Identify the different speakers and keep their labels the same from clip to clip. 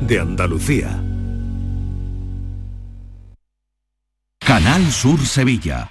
Speaker 1: de Andalucía.
Speaker 2: Canal Sur Sevilla.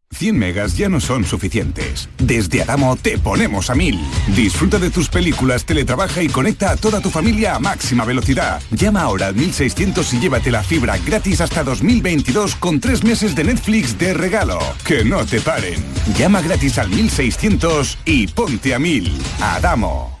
Speaker 2: 100 megas ya no son suficientes. Desde Adamo te ponemos a 1000. Disfruta de tus películas, teletrabaja y conecta a toda tu familia a máxima velocidad. Llama ahora al 1600 y llévate la fibra gratis hasta 2022 con tres meses de Netflix de regalo. Que no te paren. Llama gratis al 1600 y ponte a 1000. Adamo.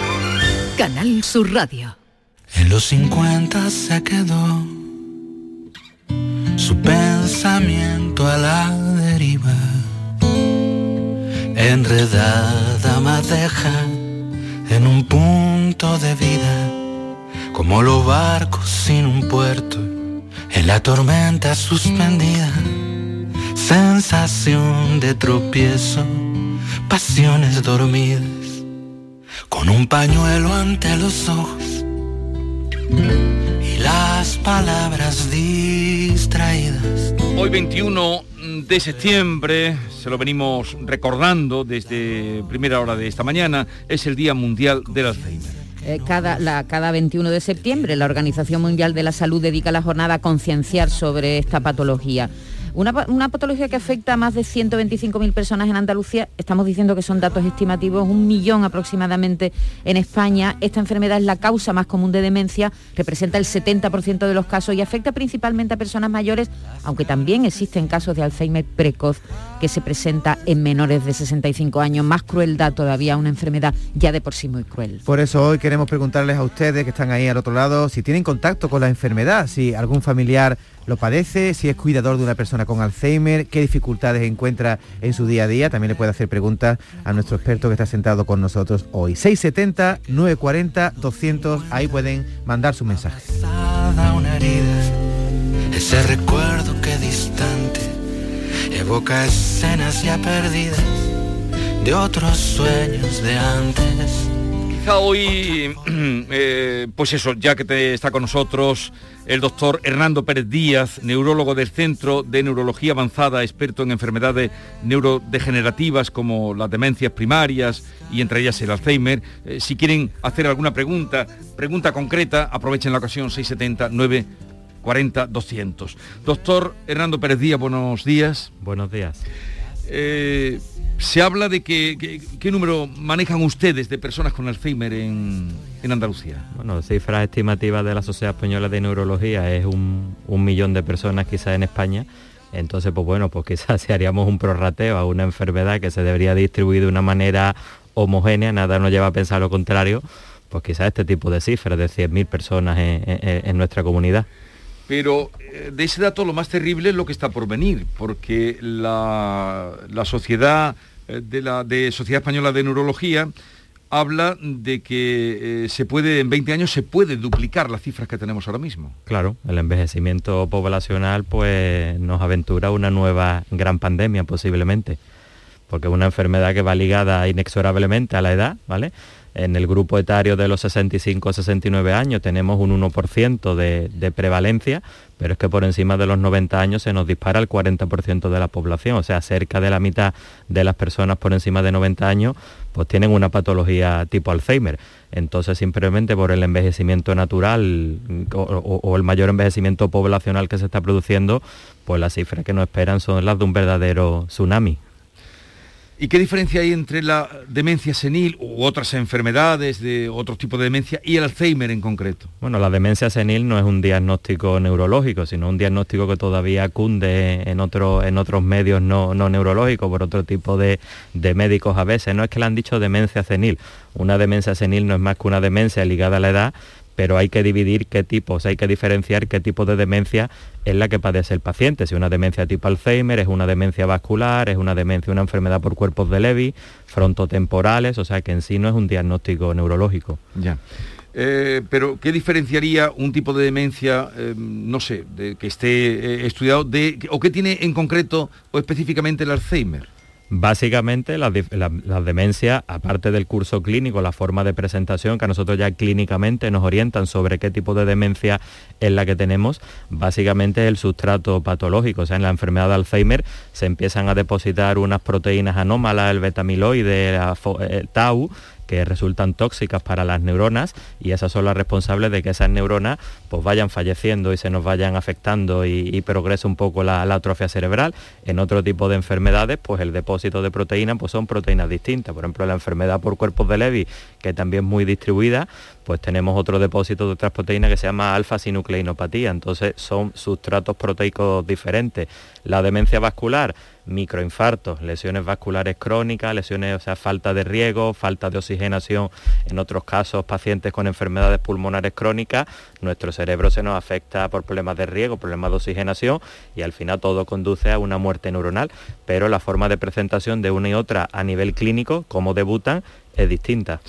Speaker 3: Canal Sur Radio.
Speaker 4: En los 50 se quedó su pensamiento a la deriva, enredada madeja en un punto de vida, como los barcos sin un puerto, en la tormenta suspendida, sensación de tropiezo, pasiones dormidas con un pañuelo ante los ojos y las palabras distraídas.
Speaker 5: Hoy 21 de septiembre, se lo venimos recordando desde primera hora de esta mañana, es el Día Mundial del Alzheimer.
Speaker 6: Eh, cada, la, cada 21 de septiembre la Organización Mundial de la Salud dedica la jornada a concienciar sobre esta patología. Una, patología que afecta a más de 125.000 personas en Andalucía, estamos diciendo que son datos estimativos, un millón aproximadamente en España. Esta enfermedad es la causa más común de demencia, representa el 70% de los casos y afecta principalmente a personas mayores, aunque también existen casos de Alzheimer precoz que se presenta en menores de 65 años. Más crueldad todavía, una enfermedad ya de por sí muy cruel.
Speaker 7: Por eso hoy queremos preguntarles a ustedes que están ahí al otro lado si tienen contacto con la enfermedad, si algún familiar lo padece, si es cuidador de una persona con Alzheimer, qué dificultades encuentra en su día a día. También le puede hacer preguntas a nuestro experto que está sentado con nosotros hoy. 670 940 200, ahí pueden mandar su mensaje.
Speaker 5: Hoy, eh, pues eso, ya que está con nosotros el doctor Hernando Pérez Díaz, neurólogo del Centro de Neurología Avanzada, experto en enfermedades neurodegenerativas como las demencias primarias y entre ellas el Alzheimer. Eh, si quieren hacer alguna pregunta, pregunta concreta, aprovechen la ocasión 670 940 200. Doctor Hernando Pérez Díaz, buenos días.
Speaker 8: Buenos días.
Speaker 5: Eh, se habla de que, qué número manejan ustedes de personas con Alzheimer en, Andalucía.
Speaker 8: Bueno, cifras estimativas de la Sociedad Española de Neurología es un, millón de personas quizás en España. Entonces, pues bueno, pues quizás si haríamos un prorrateo a una enfermedad que se debería distribuir de una manera homogénea, nada nos lleva a pensar lo contrario, pues quizás este tipo de cifras de 100.000 personas en nuestra comunidad.
Speaker 5: Pero eh, de ese dato lo más terrible es lo que está por venir, porque la, sociedad eh, de la de Sociedad Española de Neurología habla de que eh, se puede, en 20 años se puede duplicar las cifras que tenemos ahora mismo.
Speaker 8: Claro, el envejecimiento poblacional pues nos aventura una nueva gran pandemia posiblemente, porque es una enfermedad que va ligada inexorablemente a la edad, ¿vale? En el grupo etario de los 65-69 años tenemos un 1% de, prevalencia, pero es que por encima de los 90 años se nos dispara el 40% de la población, o sea, cerca de la mitad de las personas por encima de 90 años pues tienen una patología tipo Alzheimer. Entonces simplemente por el envejecimiento natural o, el mayor envejecimiento poblacional que se está produciendo, pues las cifras que nos esperan son las de un verdadero tsunami.
Speaker 5: ¿Y qué diferencia hay entre la demencia senil u otras enfermedades de otro tipo de demencia y el Alzheimer en concreto?
Speaker 8: Bueno, la demencia senil no es un diagnóstico neurológico, sino un diagnóstico que todavía cunde en, otro, en otros medios no, neurológicos por otro tipo de médicos a veces. No es que le han dicho demencia senil. Una demencia senil no es más que una demencia ligada a la edad, pero hay que dividir qué tipos, hay que diferenciar qué tipo de demencia es la que padece el paciente. Si una demencia tipo Alzheimer, es una demencia vascular, es una demencia, una enfermedad por cuerpos de Levy, frontotemporales, o sea que en sí no es un diagnóstico neurológico.
Speaker 5: Ya. Eh, pero, ¿qué diferenciaría un tipo de demencia, eh, no sé, de, que esté eh, estudiado, de, o qué tiene en concreto o específicamente el Alzheimer?
Speaker 8: Básicamente las demencias, aparte del curso clínico, la forma de presentación que a nosotros ya clínicamente nos orientan sobre qué tipo de demencia es la que tenemos, básicamente es el sustrato patológico. O sea, en la enfermedad de Alzheimer se empiezan a depositar unas proteínas anómalas, el betamiloide, el tau, que resultan tóxicas para las neuronas y esas son las responsables de que esas neuronas pues vayan falleciendo y se nos vayan afectando y, progrese un poco la, atrofia cerebral. En otro tipo de enfermedades, pues el depósito de proteínas pues son proteínas distintas. Por ejemplo, la enfermedad por cuerpos de Levy, que también es muy distribuida, pues tenemos otro depósito de otras proteínas que se llama alfa-sinucleinopatía. Entonces son sustratos proteicos diferentes. La demencia vascular, microinfartos, lesiones vasculares crónicas, lesiones, o sea, falta de riego, falta de oxigenación, en otros casos pacientes con enfermedades pulmonares crónicas, nuestro cerebro se nos afecta por problemas de riego, problemas de oxigenación y al final todo conduce a una muerte neuronal, pero la forma de presentación de una y otra a nivel clínico, como debutan, es distinta.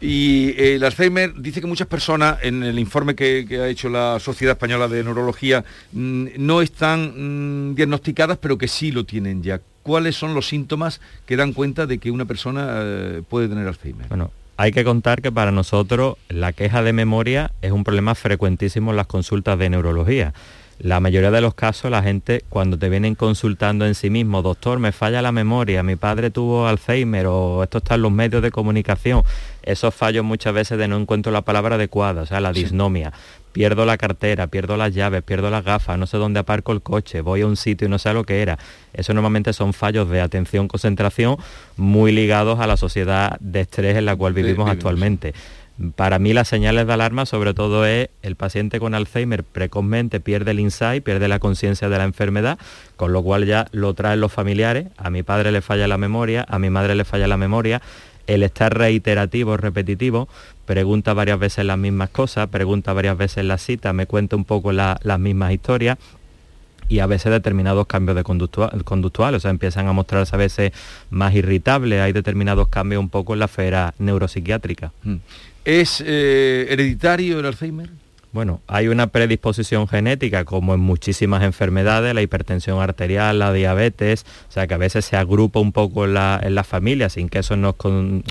Speaker 5: Y eh, el Alzheimer dice que muchas personas, en el informe que, ha hecho la Sociedad Española de Neurología, mm, no están mm, diagnosticadas, pero que sí lo tienen ya. ¿Cuáles son los síntomas que dan cuenta de que una persona eh, puede tener Alzheimer?
Speaker 8: Bueno, hay que contar que para nosotros la queja de memoria es un problema frecuentísimo en las consultas de neurología. La mayoría de los casos la gente cuando te vienen consultando en sí mismo, doctor, me falla la memoria, mi padre tuvo Alzheimer o esto está en los medios de comunicación, esos fallos muchas veces de no encuentro la palabra adecuada, o sea, la disnomia. Pierdo la cartera, pierdo las llaves, pierdo las gafas, no sé dónde aparco el coche, voy a un sitio y no sé lo que era. Eso normalmente son fallos de atención, concentración muy ligados a la sociedad de estrés en la cual vivimos actualmente. Para mí las señales de alarma sobre todo es el paciente con Alzheimer precozmente pierde el insight, pierde la conciencia de la enfermedad, con lo cual ya lo traen los familiares, a mi padre le falla la memoria, a mi madre le falla la memoria, el estar reiterativo, repetitivo, pregunta varias veces las mismas cosas, pregunta varias veces la cita, me cuenta un poco las mismas historias y a veces determinados cambios de conductual, conductual, o sea, empiezan a mostrarse a veces más irritables, hay determinados cambios un poco en la esfera neuropsiquiátrica.
Speaker 5: ¿Es eh, hereditario el Alzheimer?
Speaker 8: Bueno, hay una predisposición genética como en muchísimas enfermedades, la hipertensión arterial, la diabetes, o sea que a veces se agrupa un poco en la, familia sin que eso nos,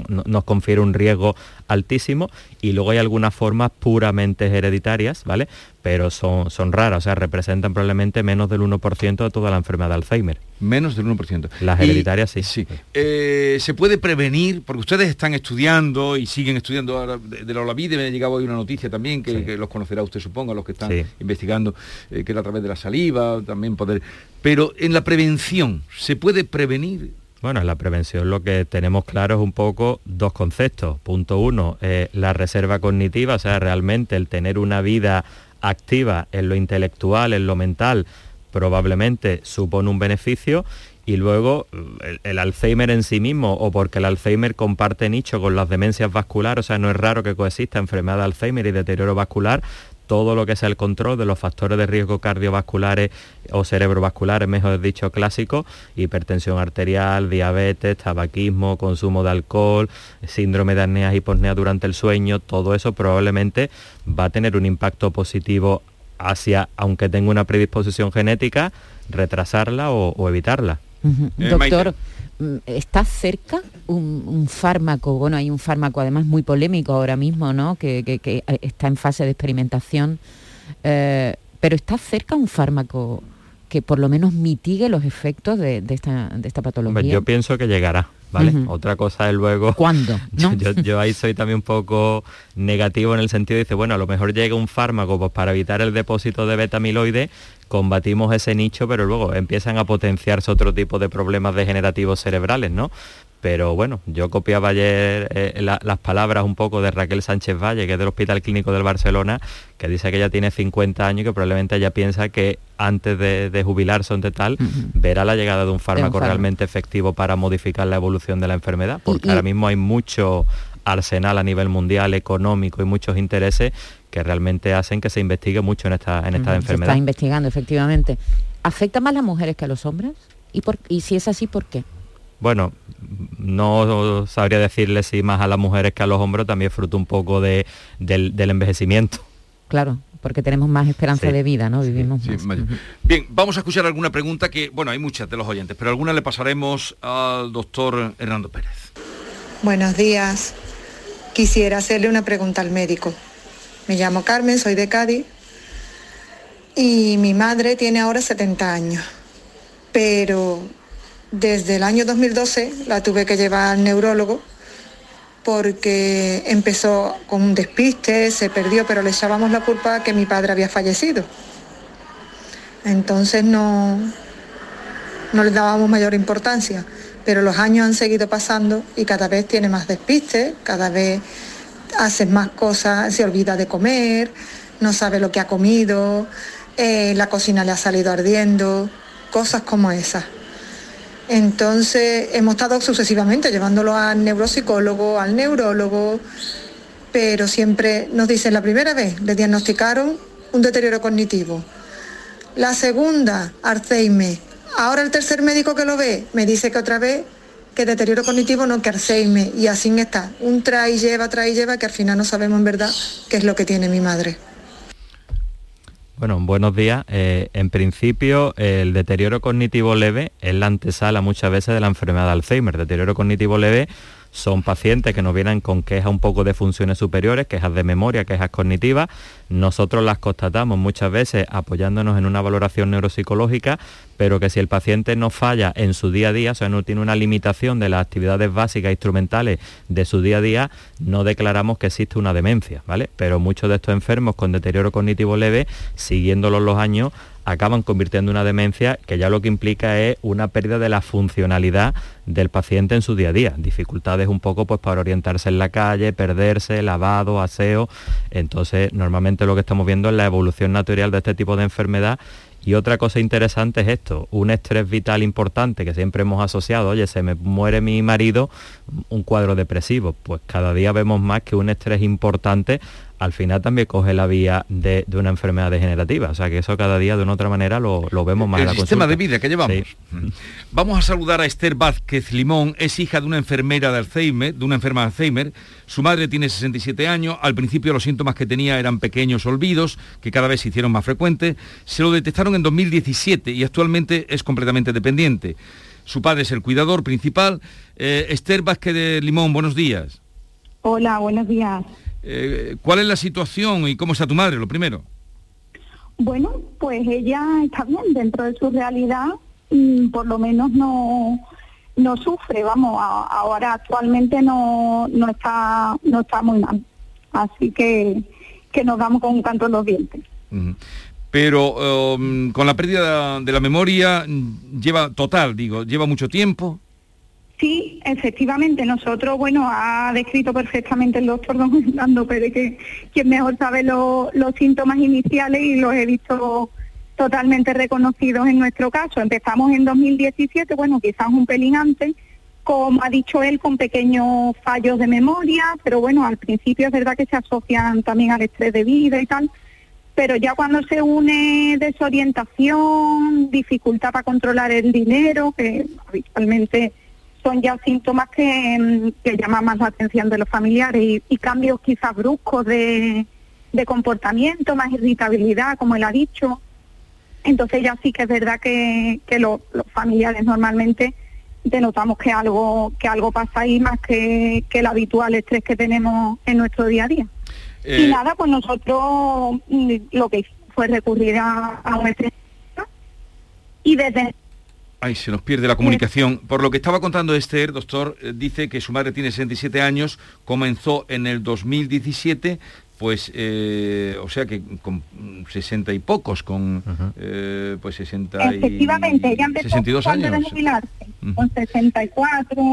Speaker 8: nos confiere un riesgo altísimo y luego hay algunas formas puramente hereditarias, ¿vale? Pero son, son raras, o sea, representan probablemente menos del 1% de toda la enfermedad de Alzheimer.
Speaker 5: Menos del 1%.
Speaker 8: Las hereditarias sí.
Speaker 5: Sí. Eh, se puede prevenir, porque ustedes están estudiando y siguen estudiando ahora de, la Olavide, me ha llegado hoy una noticia también que, los conocerá usted, supongo, los que están investigando, eh, que era a través de la saliva, también poder... Pero en la prevención, ¿se puede prevenir
Speaker 8: bueno, en la prevención lo que tenemos claro es un poco dos conceptos. Punto uno, eh, la reserva cognitiva, o sea, realmente el tener una vida activa en lo intelectual, en lo mental, probablemente supone un beneficio y luego el, el, Alzheimer en sí mismo o porque el Alzheimer comparte nicho con las demencias vasculares, o sea, no es raro que coexista enfermedad de Alzheimer y deterioro vascular, todo lo que es el control de los factores de riesgo cardiovasculares o cerebrovasculares, mejor dicho, clásicos, hipertensión arterial, diabetes, tabaquismo, consumo de alcohol, síndrome de apnea y hiposnea durante el sueño, todo eso probablemente va a tener un impacto positivo hacia, aunque tenga una predisposición genética, retrasarla o, evitarla.
Speaker 6: Eh, Doctor, ¿Está cerca un, fármaco? Bueno, hay un fármaco además muy polémico ahora mismo, ¿no? Que, eh, está en fase de experimentación. Eh, pero ¿está cerca un fármaco que por lo menos mitigue los efectos de, esta, patología?
Speaker 8: yo pienso que llegará. ¿vale? Otra cosa es luego...
Speaker 6: ¿Cuándo?
Speaker 8: Yo,
Speaker 6: ¿no?
Speaker 8: yo- yo ahí soy también un poco negativo en el sentido de dice, bueno, a lo mejor llega un fármaco pues, para evitar el depósito de beta-amiloide, combatimos ese nicho, pero luego empiezan a potenciarse otro tipo de problemas degenerativos cerebrales, ¿no? Pero bueno, yo copiaba ayer eh, la- las palabras un poco de Raquel Sánchez Valle, que es del Hospital Clínico del Barcelona, que dice que ella tiene 50 años y que probablemente ella piensa que antes de, de jubilarse o ante tal, verá la llegada de un fármaco realmente efectivo para modificar la evolución de la enfermedad, porque
Speaker 6: y-
Speaker 8: ahora mismo hay mucho arsenal a nivel mundial, económico y muchos intereses que realmente hacen que se investigue mucho en esta, en esta
Speaker 6: Ujú, Se
Speaker 8: enfermedad.
Speaker 6: está investigando, efectivamente. ¿Afecta más a las mujeres que a los hombres? ¿Y, por, y si es así, ¿por qué?
Speaker 8: Bueno, no sabría decirle si más a las mujeres que a los hombres, también fruto un poco de, del, del envejecimiento.
Speaker 6: Claro, porque tenemos más esperanza
Speaker 8: Sí,
Speaker 6: de vida, ¿no? Vivimos
Speaker 5: Sí,
Speaker 6: más.
Speaker 5: vaya. Bien, vamos a escuchar alguna pregunta que, bueno, hay muchas de los oyentes, pero alguna le pasaremos al doctor Hernando Pérez.
Speaker 1: Buenos días. Quisiera hacerle una pregunta al médico. Me llamo Carmen, soy de Cádiz y mi madre tiene ahora 70 años, pero desde el año 2012 la tuve que llevar al neurólogo porque empezó con un despiste, se perdió, pero le echábamos la culpa que mi padre había fallecido. Entonces no, no le dábamos mayor importancia, pero los años han seguido pasando y cada vez tiene más despiste, cada vez hace más cosas, se olvida de comer, no sabe lo que ha comido, eh, la cocina le ha salido ardiendo, cosas como esas. Entonces hemos estado sucesivamente llevándolo al neuropsicólogo, al neurólogo, pero siempre nos dicen la primera vez, le diagnosticaron un deterioro cognitivo. La segunda, Alzheimer. Ahora el tercer médico que lo ve me dice que otra vez que deterioro cognitivo no que Alzheimer. Y así está. Un trae lleva, trae lleva, que al final no sabemos en verdad qué es lo que tiene mi madre.
Speaker 8: Bueno, buenos días. Eh, en principio, el deterioro cognitivo leve es la antesala muchas veces de la enfermedad de Alzheimer. Deterioro cognitivo leve son pacientes que nos vienen con quejas un poco de funciones superiores, quejas de memoria, quejas cognitivas. Nosotros las constatamos muchas veces apoyándonos en una valoración neuropsicológica, pero que si el paciente no falla en su día a día, o sea, no tiene una limitación de las actividades básicas instrumentales de su día a día, no declaramos que existe una demencia, ¿vale? Pero muchos de estos enfermos con deterioro cognitivo leve, siguiéndolos los años, acaban convirtiendo en una demencia que ya lo que implica es una pérdida de la funcionalidad del paciente en su día a día. Dificultades un poco pues para orientarse en la calle, perderse, lavado, aseo. Entonces, normalmente lo que estamos viendo es la evolución natural de este tipo de enfermedad y otra cosa interesante es esto, un estrés vital importante que siempre hemos asociado, oye, se me muere mi marido, un cuadro depresivo. Pues cada día vemos más que un estrés importante al final también coge la vía de, de una enfermedad degenerativa. O sea que eso cada día de una otra manera lo, lo vemos más
Speaker 5: El
Speaker 8: en la
Speaker 5: sistema
Speaker 8: consulta.
Speaker 5: de vida que llevamos.
Speaker 8: Sí.
Speaker 5: Vamos a saludar a Esther Vázquez Limón, es hija de una enfermera de Alzheimer, de una enferma de Alzheimer. Su madre tiene 67 años, al principio los síntomas que tenía eran pequeños olvidos, que cada vez se hicieron más frecuentes. Se lo detectaron en 2017 y actualmente es completamente dependiente. Su padre es el cuidador principal. Eh, Esther Vázquez de Limón, buenos días.
Speaker 9: Hola, buenos días.
Speaker 5: Eh, ¿Cuál es la situación y cómo está tu madre, lo primero?
Speaker 9: Bueno, pues ella está bien dentro de su realidad, por lo menos no no sufre, vamos, a- ahora actualmente no no está no está muy mal, así que que nos damos con un canto en los dientes.
Speaker 5: Pero um, con la pérdida de la memoria lleva total, digo, lleva mucho tiempo.
Speaker 9: Sí, efectivamente, nosotros, bueno, ha descrito perfectamente el doctor don Fernando Pérez, que quien mejor sabe lo- los síntomas iniciales y los he visto totalmente reconocidos en nuestro caso. Empezamos en 2017, bueno, quizás un pelín antes, como ha dicho él, con pequeños fallos de memoria, pero bueno, al principio es verdad que se asocian también al estrés de vida y tal, pero ya cuando se une desorientación, dificultad para controlar el dinero, que habitualmente son ya síntomas que, mm, que llaman más la atención de los familiares y, y cambios quizás bruscos de, de comportamiento, más irritabilidad, como él ha dicho. Entonces ya sí que es verdad que, que lo- los familiares normalmente denotamos que algo que algo pasa ahí más que, que el habitual estrés que tenemos en nuestro día a día.
Speaker 5: Eh,
Speaker 9: Y nada, pues nosotros mm, lo que hicimos fue recurrir a, a un especialista y desde
Speaker 5: Ay, se nos pierde la comunicación. Por lo que estaba contando Esther, doctor, eh, dice que su madre tiene 67 años, comenzó en el 2017, pues, eh, o sea que con 60 y pocos, con eh, pues 60 y...
Speaker 9: Efectivamente, ella empezó
Speaker 5: 62
Speaker 9: cuando de
Speaker 5: años.
Speaker 9: jubilarse, con 64,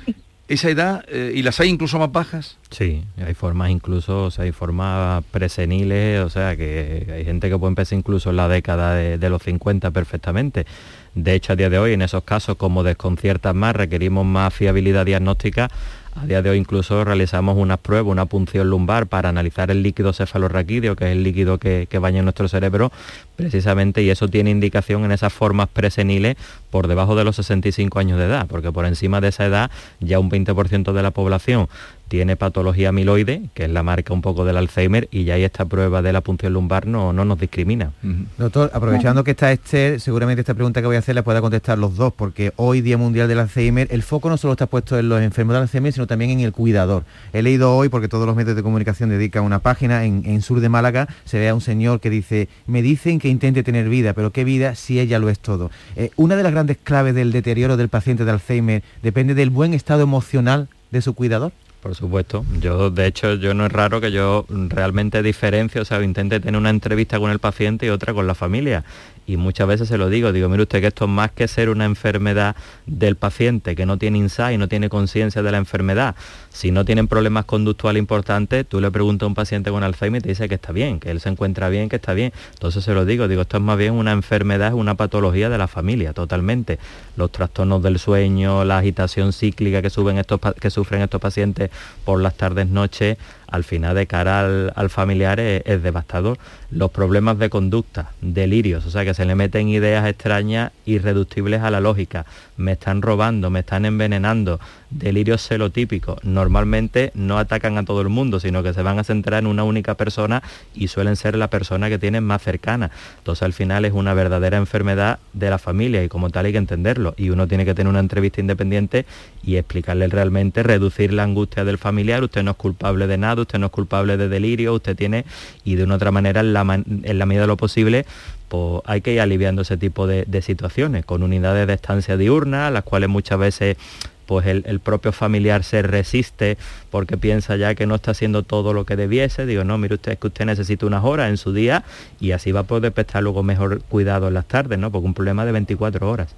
Speaker 9: así.
Speaker 5: Esa edad, eh, ¿y las hay incluso más bajas?
Speaker 8: Sí, hay formas incluso, o sea, hay formas preseniles, o sea, que hay gente que puede empezar incluso en la década de, de los 50 perfectamente. De hecho, a día de hoy, en esos casos, como desconciertan más, requerimos más fiabilidad diagnóstica, a día de hoy incluso realizamos unas pruebas, una punción lumbar para analizar el líquido cefalorraquídeo, que es el líquido que, que baña nuestro cerebro, precisamente, y eso tiene indicación en esas formas preseniles por debajo de los 65 años de edad, porque por encima de esa edad ya un 20% de la población tiene patología amiloide, que es la marca un poco del Alzheimer, y ya ahí esta prueba de la punción lumbar no, no nos discrimina.
Speaker 7: Doctor, aprovechando que está Esther, seguramente esta pregunta que voy a hacer la pueda contestar los dos, porque hoy, Día Mundial del Alzheimer, el foco no solo está puesto en los enfermos de Alzheimer, sino también en el cuidador. He leído hoy, porque todos los medios de comunicación dedican una página, en, en sur de Málaga se ve a un señor que dice, me dicen que intente tener vida, pero ¿qué vida si ella lo es todo? Eh, una de las grandes claves del deterioro del paciente de Alzheimer depende del buen estado emocional de su cuidador.
Speaker 8: Por supuesto. Yo, de hecho, yo no es raro que yo realmente diferencie, o sea, intente tener una entrevista con el paciente y otra con la familia. Y muchas veces se lo digo, digo, mire usted que esto es más que ser una enfermedad del paciente, que no tiene insight, no tiene conciencia de la enfermedad. Si no tienen problemas conductuales importantes, tú le preguntas a un paciente con Alzheimer y te dice que está bien, que él se encuentra bien, que está bien. Entonces se lo digo, digo, esto es más bien una enfermedad, es una patología de la familia, totalmente. Los trastornos del sueño, la agitación cíclica que, estos, que sufren estos pacientes por las tardes, noches, al final de cara al, familiar es, es devastador. Los problemas de conducta, delirios, o sea que se le meten ideas extrañas irreductibles a la lógica. Me están robando, me están envenenando, delirios celotípicos. Normalmente no atacan a todo el mundo, sino que se van a centrar en una única persona y suelen ser la persona que tienen más cercana. Entonces al final es una verdadera enfermedad de la familia y como tal hay que entenderlo. Y uno tiene que tener una entrevista independiente y explicarle realmente, reducir la angustia del familiar. Usted no es culpable de nada, usted no es culpable de delirio, usted tiene, y de una otra manera, en la, en la medida de lo posible, pues hay que ir aliviando ese tipo de, de situaciones, con unidades de estancia diurna, las cuales muchas veces pues el, el propio familiar se resiste porque piensa ya que no está haciendo todo lo que debiese. Digo, no, mire usted, es que usted necesita unas horas en su día y así va a poder prestar luego mejor cuidado en las tardes, ¿no? Porque un problema de 24 horas.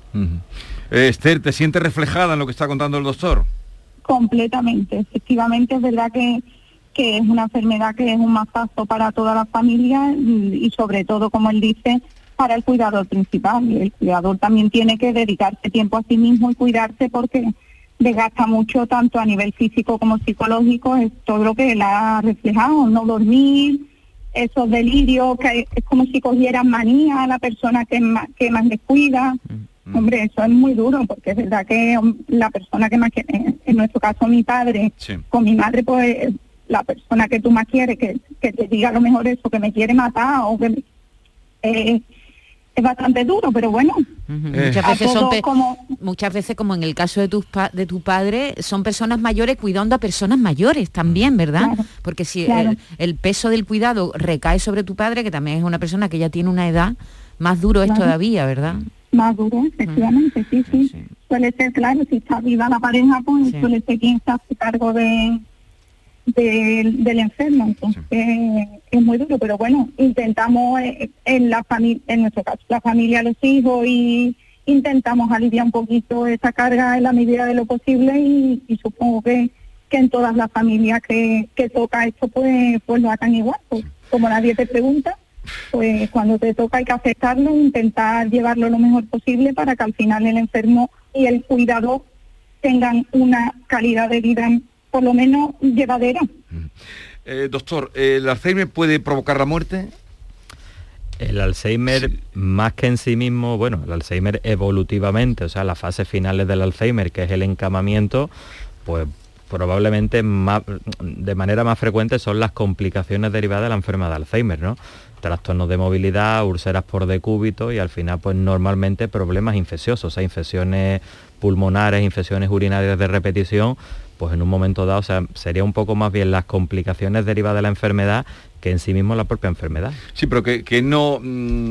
Speaker 5: Eh, Esther, ¿te sientes reflejada en lo que está contando el doctor?
Speaker 9: completamente. Efectivamente es verdad que, que es una enfermedad que es un mazazo para toda la familia y, y sobre todo, como él dice, para el cuidador principal. El cuidador también tiene que dedicarse tiempo a sí mismo y cuidarse porque desgasta mucho tanto a nivel físico como psicológico, es todo lo que él ha reflejado, no dormir, esos delirios, que es como si cogieran manía a la persona que más, que más descuida. Hombre, eso es muy duro, porque es verdad que um, la persona que más quiere, en nuestro caso mi padre, con mi madre, pues la persona que tú más quieres, que, que te diga a lo mejor eso, que me quiere matar o que me- eh, es bastante duro, pero bueno.
Speaker 6: Muchas
Speaker 9: a
Speaker 6: veces, son
Speaker 9: como
Speaker 6: muchas veces, como en el caso de, tus pa- de tu padre, son personas mayores cuidando a personas mayores también, ¿verdad? Porque si
Speaker 9: claro.
Speaker 6: el, el peso del cuidado recae sobre tu padre, que también es una persona que ya tiene una edad, más duro es todavía, ¿verdad?
Speaker 9: más duro, efectivamente, sí, sí. Suele ser, claro, si está viva la pareja, pues suele ser quien se hace cargo de, del- del enfermo, entonces es muy duro, pero bueno, intentamos eh, en la familia, en nuestro caso, la familia, los hijos y intentamos aliviar un poquito esa carga en la medida de lo posible y, y supongo que, que en todas las familias que, que toca esto pues pues lo hagan igual, pues, como nadie te pregunta, pues cuando te toca hay que aceptarlo, intentar llevarlo lo mejor posible para que al final el enfermo y el cuidador tengan una calidad de vida por lo menos llevadera.
Speaker 5: Eh, doctor, ¿el Alzheimer puede provocar la muerte?
Speaker 8: El Alzheimer, más que en sí mismo, bueno, el Alzheimer evolutivamente, o sea, las fases finales del Alzheimer, que es el encamamiento, pues probablemente más- de manera más frecuente son las complicaciones derivadas de la enfermedad de Alzheimer, ¿no? Trastornos de movilidad, úlceras por decúbito y al final, pues normalmente problemas infecciosos, o sea, infecciones pulmonares, infecciones urinarias de repetición, pues en un momento dado, o sea, sería un poco más bien las complicaciones derivadas de la enfermedad que en sí mismo la propia enfermedad.
Speaker 5: Sí, pero que, que no... mm,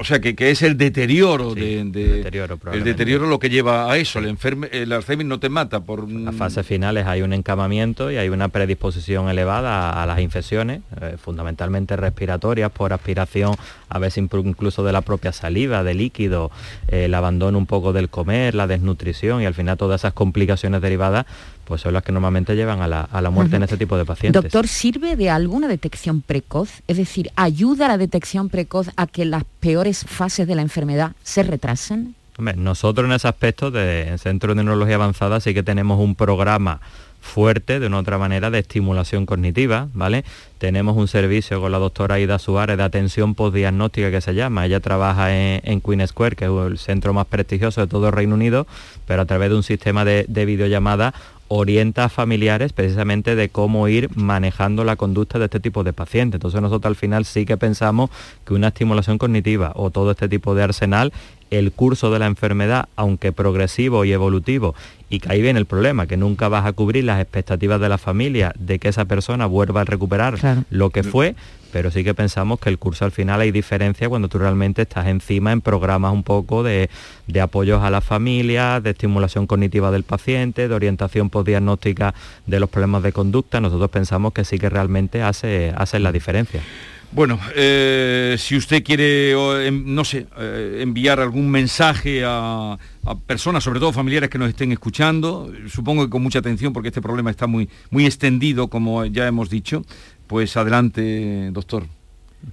Speaker 5: o sea, que, que es el deterioro
Speaker 8: Sí,
Speaker 5: de,
Speaker 8: el
Speaker 5: de-
Speaker 8: deterioro,
Speaker 5: el deterioro lo que lleva a eso. El, enferme, el Alzheimer no te mata por
Speaker 8: las fases finales hay un encamamiento y hay una predisposición elevada a, a las infecciones, eh, fundamentalmente respiratorias, por aspiración, a veces incluso de la propia saliva, de líquido, eh, el abandono un poco del comer, la desnutrición y al final todas esas complicaciones derivadas pues son las que normalmente llevan a la, a la muerte en este tipo de pacientes.
Speaker 6: Doctor, ¿sirve de alguna detección precoz? Es decir, ¿ayuda la detección precoz a que las peores fases de la enfermedad se retrasen?
Speaker 8: Hombre, nosotros en ese aspecto de en Centro de Neurología Avanzada sí que tenemos un programa fuerte, de una otra manera, de estimulación cognitiva, ¿vale? Tenemos un servicio con la doctora Aida Suárez de atención postdiagnóstica que se llama. Ella trabaja en, en Queen Square, que es el centro más prestigioso de todo el Reino Unido, pero a través de un sistema de, de videollamada orienta a familiares precisamente de cómo ir manejando la conducta de este tipo de pacientes. Entonces nosotros al final sí que pensamos que una estimulación cognitiva o todo este tipo de arsenal, el curso de la enfermedad, aunque progresivo y evolutivo, y que ahí viene el problema, que nunca vas a cubrir las expectativas de la familia de que esa persona vuelva a recuperar
Speaker 6: Claro.
Speaker 8: lo que fue, pero sí que pensamos que el curso al final hay diferencia cuando tú realmente estás encima en programas un poco de, de apoyos a la familia, de estimulación cognitiva del paciente, de orientación postdiagnóstica de los problemas de conducta. Nosotros pensamos que sí que realmente hace, hace la diferencia.
Speaker 5: Bueno, eh, si usted quiere, em, no sé, eh, enviar algún mensaje a, a personas, sobre todo familiares que nos estén escuchando, supongo que con mucha atención porque este problema está muy, muy extendido, como ya hemos dicho, pues adelante, doctor.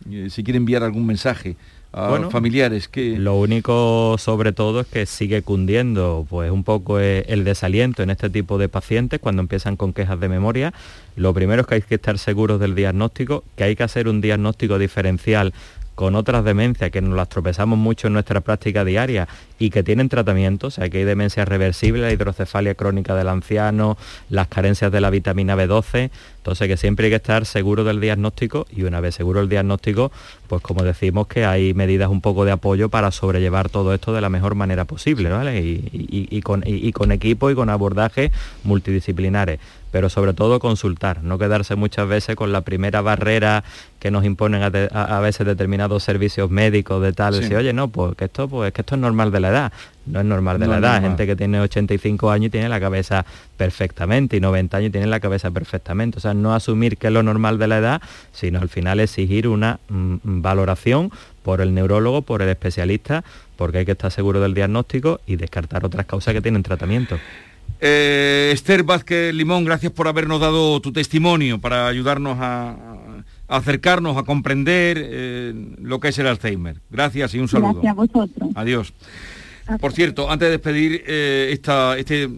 Speaker 5: Eh, si quiere enviar algún mensaje a
Speaker 8: Bueno,
Speaker 5: familiares que...
Speaker 8: Lo único sobre todo es que sigue cundiendo pues un poco eh, el desaliento en este tipo de pacientes cuando empiezan con quejas de memoria. Lo primero es que hay que estar seguros del diagnóstico, que hay que hacer un diagnóstico diferencial con otras demencias que nos las tropezamos mucho en nuestra práctica diaria y que tienen tratamiento, o sea que hay demencia reversible, la hidrocefalia crónica del anciano, las carencias de la vitamina B12, entonces que siempre hay que estar seguro del diagnóstico y una vez seguro el diagnóstico, pues como decimos que hay medidas un poco de apoyo para sobrellevar todo esto de la mejor manera posible, ¿vale? Y, con, y con equipo y con abordajes multidisciplinares pero sobre todo consultar, no quedarse muchas veces con la primera barrera que nos imponen a, de- a- a veces determinados servicios médicos de tal,
Speaker 5: Sí.
Speaker 8: decir, oye, no, pues que esto, pues que esto es normal de la edad. No es normal de
Speaker 5: No
Speaker 8: la edad.
Speaker 5: normal.
Speaker 8: Gente que tiene 85 años y tiene la cabeza perfectamente y 90 años y tiene la cabeza perfectamente. O sea, no asumir que es lo normal de la edad, sino al final exigir una mm, valoración por el neurólogo, por el especialista, porque hay que estar seguro del diagnóstico y descartar otras causas que tienen tratamiento.
Speaker 5: Eh, Esther Vázquez Limón, gracias por habernos dado tu testimonio para ayudarnos a, a acercarnos, a comprender eh, lo que es el Alzheimer. Gracias y un saludo.
Speaker 9: Gracias a vosotros.
Speaker 5: Adiós. Por cierto, antes de despedir eh, esta- este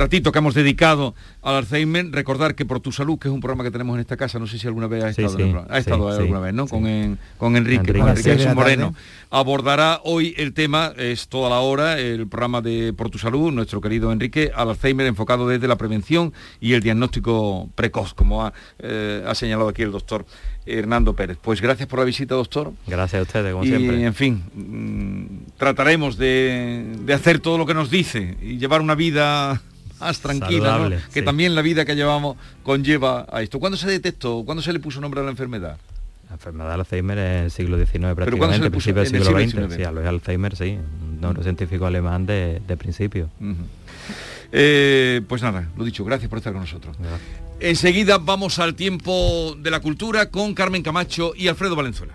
Speaker 5: ratito que hemos dedicado al Alzheimer, recordar que Por tu Salud, que es un programa que tenemos en esta casa, no sé si alguna vez ha
Speaker 8: Sí,
Speaker 5: estado, en
Speaker 8: sí,
Speaker 5: el programa. ha estado
Speaker 8: sí,
Speaker 5: alguna vez, ¿no?
Speaker 8: sí.
Speaker 5: Con, en- con Enrique,
Speaker 8: Enrique.
Speaker 5: con Enrique Jesús. Moreno. Abordará hoy el tema, es toda la hora, el programa de Por tu Salud, nuestro querido Enrique, al Alzheimer enfocado desde la prevención y el diagnóstico precoz, como ha, eh, ha señalado aquí el doctor Hernando Pérez. Pues gracias por la visita, doctor.
Speaker 8: Gracias a ustedes, como
Speaker 5: y
Speaker 8: siempre.
Speaker 5: en fin, mm, trataremos de, de hacer todo lo que nos dice y llevar una vida más tranquila, que
Speaker 8: sí.
Speaker 5: también la vida que llevamos conlleva a esto. ¿Cuándo se detectó? ¿Cuándo se le puso nombre a la enfermedad?
Speaker 8: La enfermedad del Alzheimer es el siglo XIX
Speaker 5: ¿cuándo se
Speaker 8: prácticamente,
Speaker 5: le puso?
Speaker 8: principio del
Speaker 5: En el
Speaker 8: siglo
Speaker 5: siglo
Speaker 8: XX. Sí, a Luis Alzheimer sí, un neurocientífico alemán de, de principio.
Speaker 5: Eh, pues nada, lo dicho, gracias por estar con nosotros.
Speaker 8: Gracias.
Speaker 5: Enseguida vamos al tiempo de la cultura con Carmen Camacho y Alfredo Valenzuela.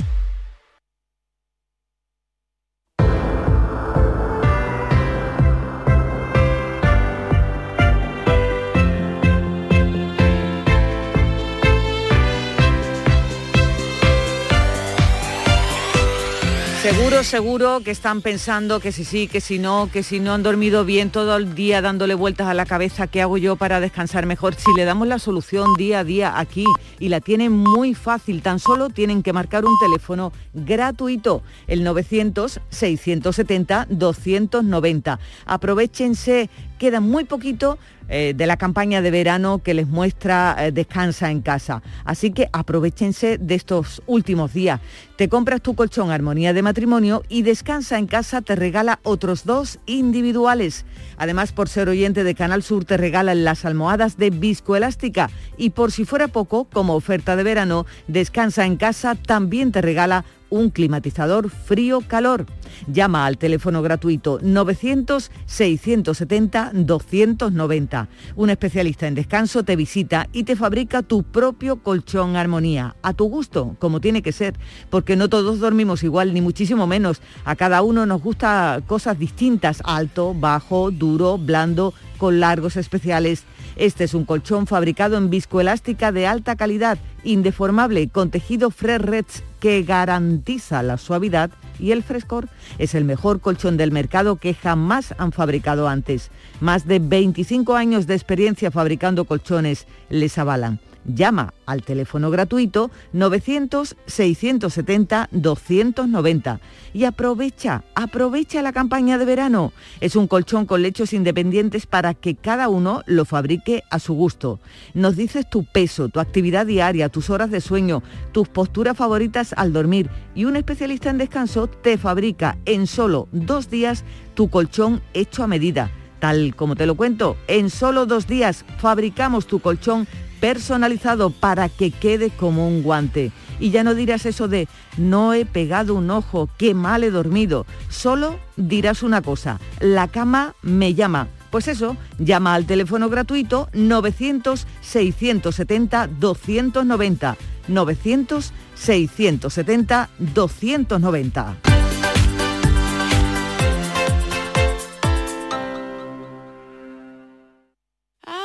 Speaker 6: Seguro, que están pensando que si sí, que si no, que si no han dormido bien todo el día dándole vueltas a la cabeza, ¿qué hago yo para descansar mejor? Si le damos la solución día a día aquí y la tienen muy fácil, tan solo tienen que marcar un teléfono gratuito, el 900-670-290. Aprovechense, queda muy poquito
Speaker 10: eh, de la campaña de verano que les muestra eh, Descansa en casa. Así que aprovechense de estos últimos días. Te compras tu colchón Armonía de Matrimonio y Descansa en casa te regala otros dos individuales. Además, por ser oyente de Canal Sur, te regalan las almohadas de viscoelástica. Y por si fuera poco, como oferta de verano, Descansa en casa también te regala un climatizador frío-calor. Llama al teléfono gratuito 900-670-290. Un especialista en descanso te visita y te fabrica tu propio colchón armonía, a tu gusto, como tiene que ser, porque no todos dormimos igual, ni muchísimo menos. A cada uno nos gusta cosas distintas, alto, bajo, duro, blando, con largos especiales. Este es un colchón fabricado en viscoelástica de alta calidad, indeformable, con tejido Fresh que garantiza la suavidad y el frescor. Es el mejor colchón del mercado que jamás han fabricado antes. Más de 25 años de experiencia fabricando colchones les avalan. Llama al teléfono gratuito 900-670-290 y aprovecha, aprovecha la campaña de verano. Es un colchón con lechos independientes para que cada uno lo fabrique a su gusto. Nos dices tu peso, tu actividad diaria, tus horas de sueño, tus posturas favoritas al dormir y un especialista en descanso te fabrica en solo dos días tu colchón hecho a medida. Tal como te lo cuento, en solo dos días fabricamos tu colchón personalizado para que quede como un guante. Y ya no dirás eso de no he pegado un ojo, qué mal he dormido. Solo dirás una cosa, la cama me llama. Pues eso, llama al teléfono gratuito 900-670-290. 900-670-290.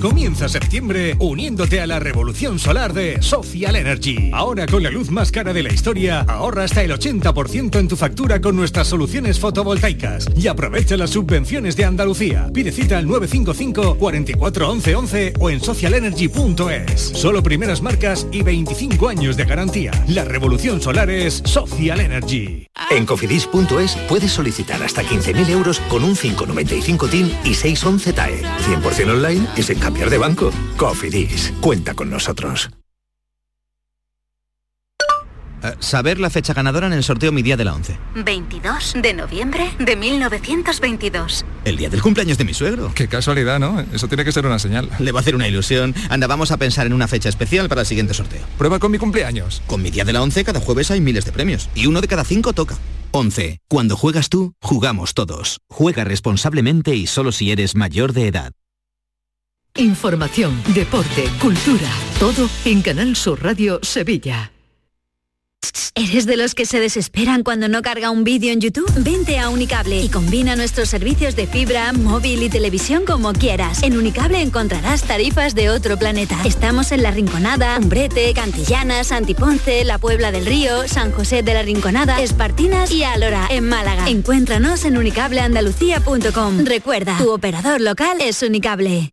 Speaker 11: Comienza septiembre uniéndote a la revolución solar de Social Energy. Ahora con la luz más cara de la historia, ahorra hasta el 80% en tu factura con nuestras soluciones fotovoltaicas y aprovecha las subvenciones de Andalucía. Pide cita al 955 44 11 11 o en socialenergy.es. Solo primeras marcas y 25 años de garantía. La revolución solar es Social Energy.
Speaker 12: En cofidis.es puedes solicitar hasta 15.000 euros con un 595 TIN y 611 TAE. 100% online y sin cambiar de banco. Cofidis, cuenta con nosotros.
Speaker 13: Eh, saber la fecha ganadora en el sorteo Mi Día de la 11.
Speaker 14: 22 de noviembre de 1922.
Speaker 13: El día del cumpleaños de mi suegro.
Speaker 15: Qué casualidad, ¿no? Eso tiene que ser una señal.
Speaker 13: Le va a hacer una ilusión. Anda, vamos a pensar en una fecha especial para el siguiente sorteo.
Speaker 15: Prueba con mi cumpleaños.
Speaker 13: Con Mi Día de la 11 cada jueves hay miles de premios. Y uno de cada cinco toca. 11. Cuando juegas tú, jugamos todos. Juega responsablemente y solo si eres mayor de edad.
Speaker 3: Información, deporte, cultura, todo en Canal Sur Radio Sevilla.
Speaker 14: ¿Eres de los que se desesperan cuando no carga un vídeo en YouTube? Vente a Unicable y combina nuestros servicios de fibra, móvil y televisión como quieras. En Unicable encontrarás tarifas de otro planeta. Estamos en La Rinconada, Umbrete, Cantillana, Santiponce, La Puebla del Río, San José de la Rinconada, Espartinas y Alora, en Málaga. Encuéntranos en unicableandalucía.com. Recuerda, tu operador local es Unicable.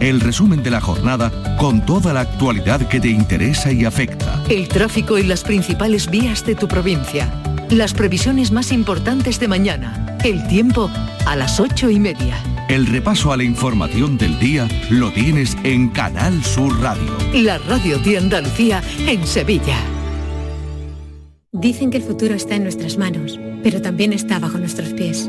Speaker 2: El resumen de la jornada con toda la actualidad que te interesa y afecta.
Speaker 3: El tráfico y las principales vías de tu provincia. Las previsiones más importantes de mañana. El tiempo a las ocho y media.
Speaker 2: El repaso a la información del día lo tienes en Canal Sur Radio.
Speaker 3: La radio de Andalucía en Sevilla.
Speaker 16: Dicen que el futuro está en nuestras manos, pero también está bajo nuestros pies.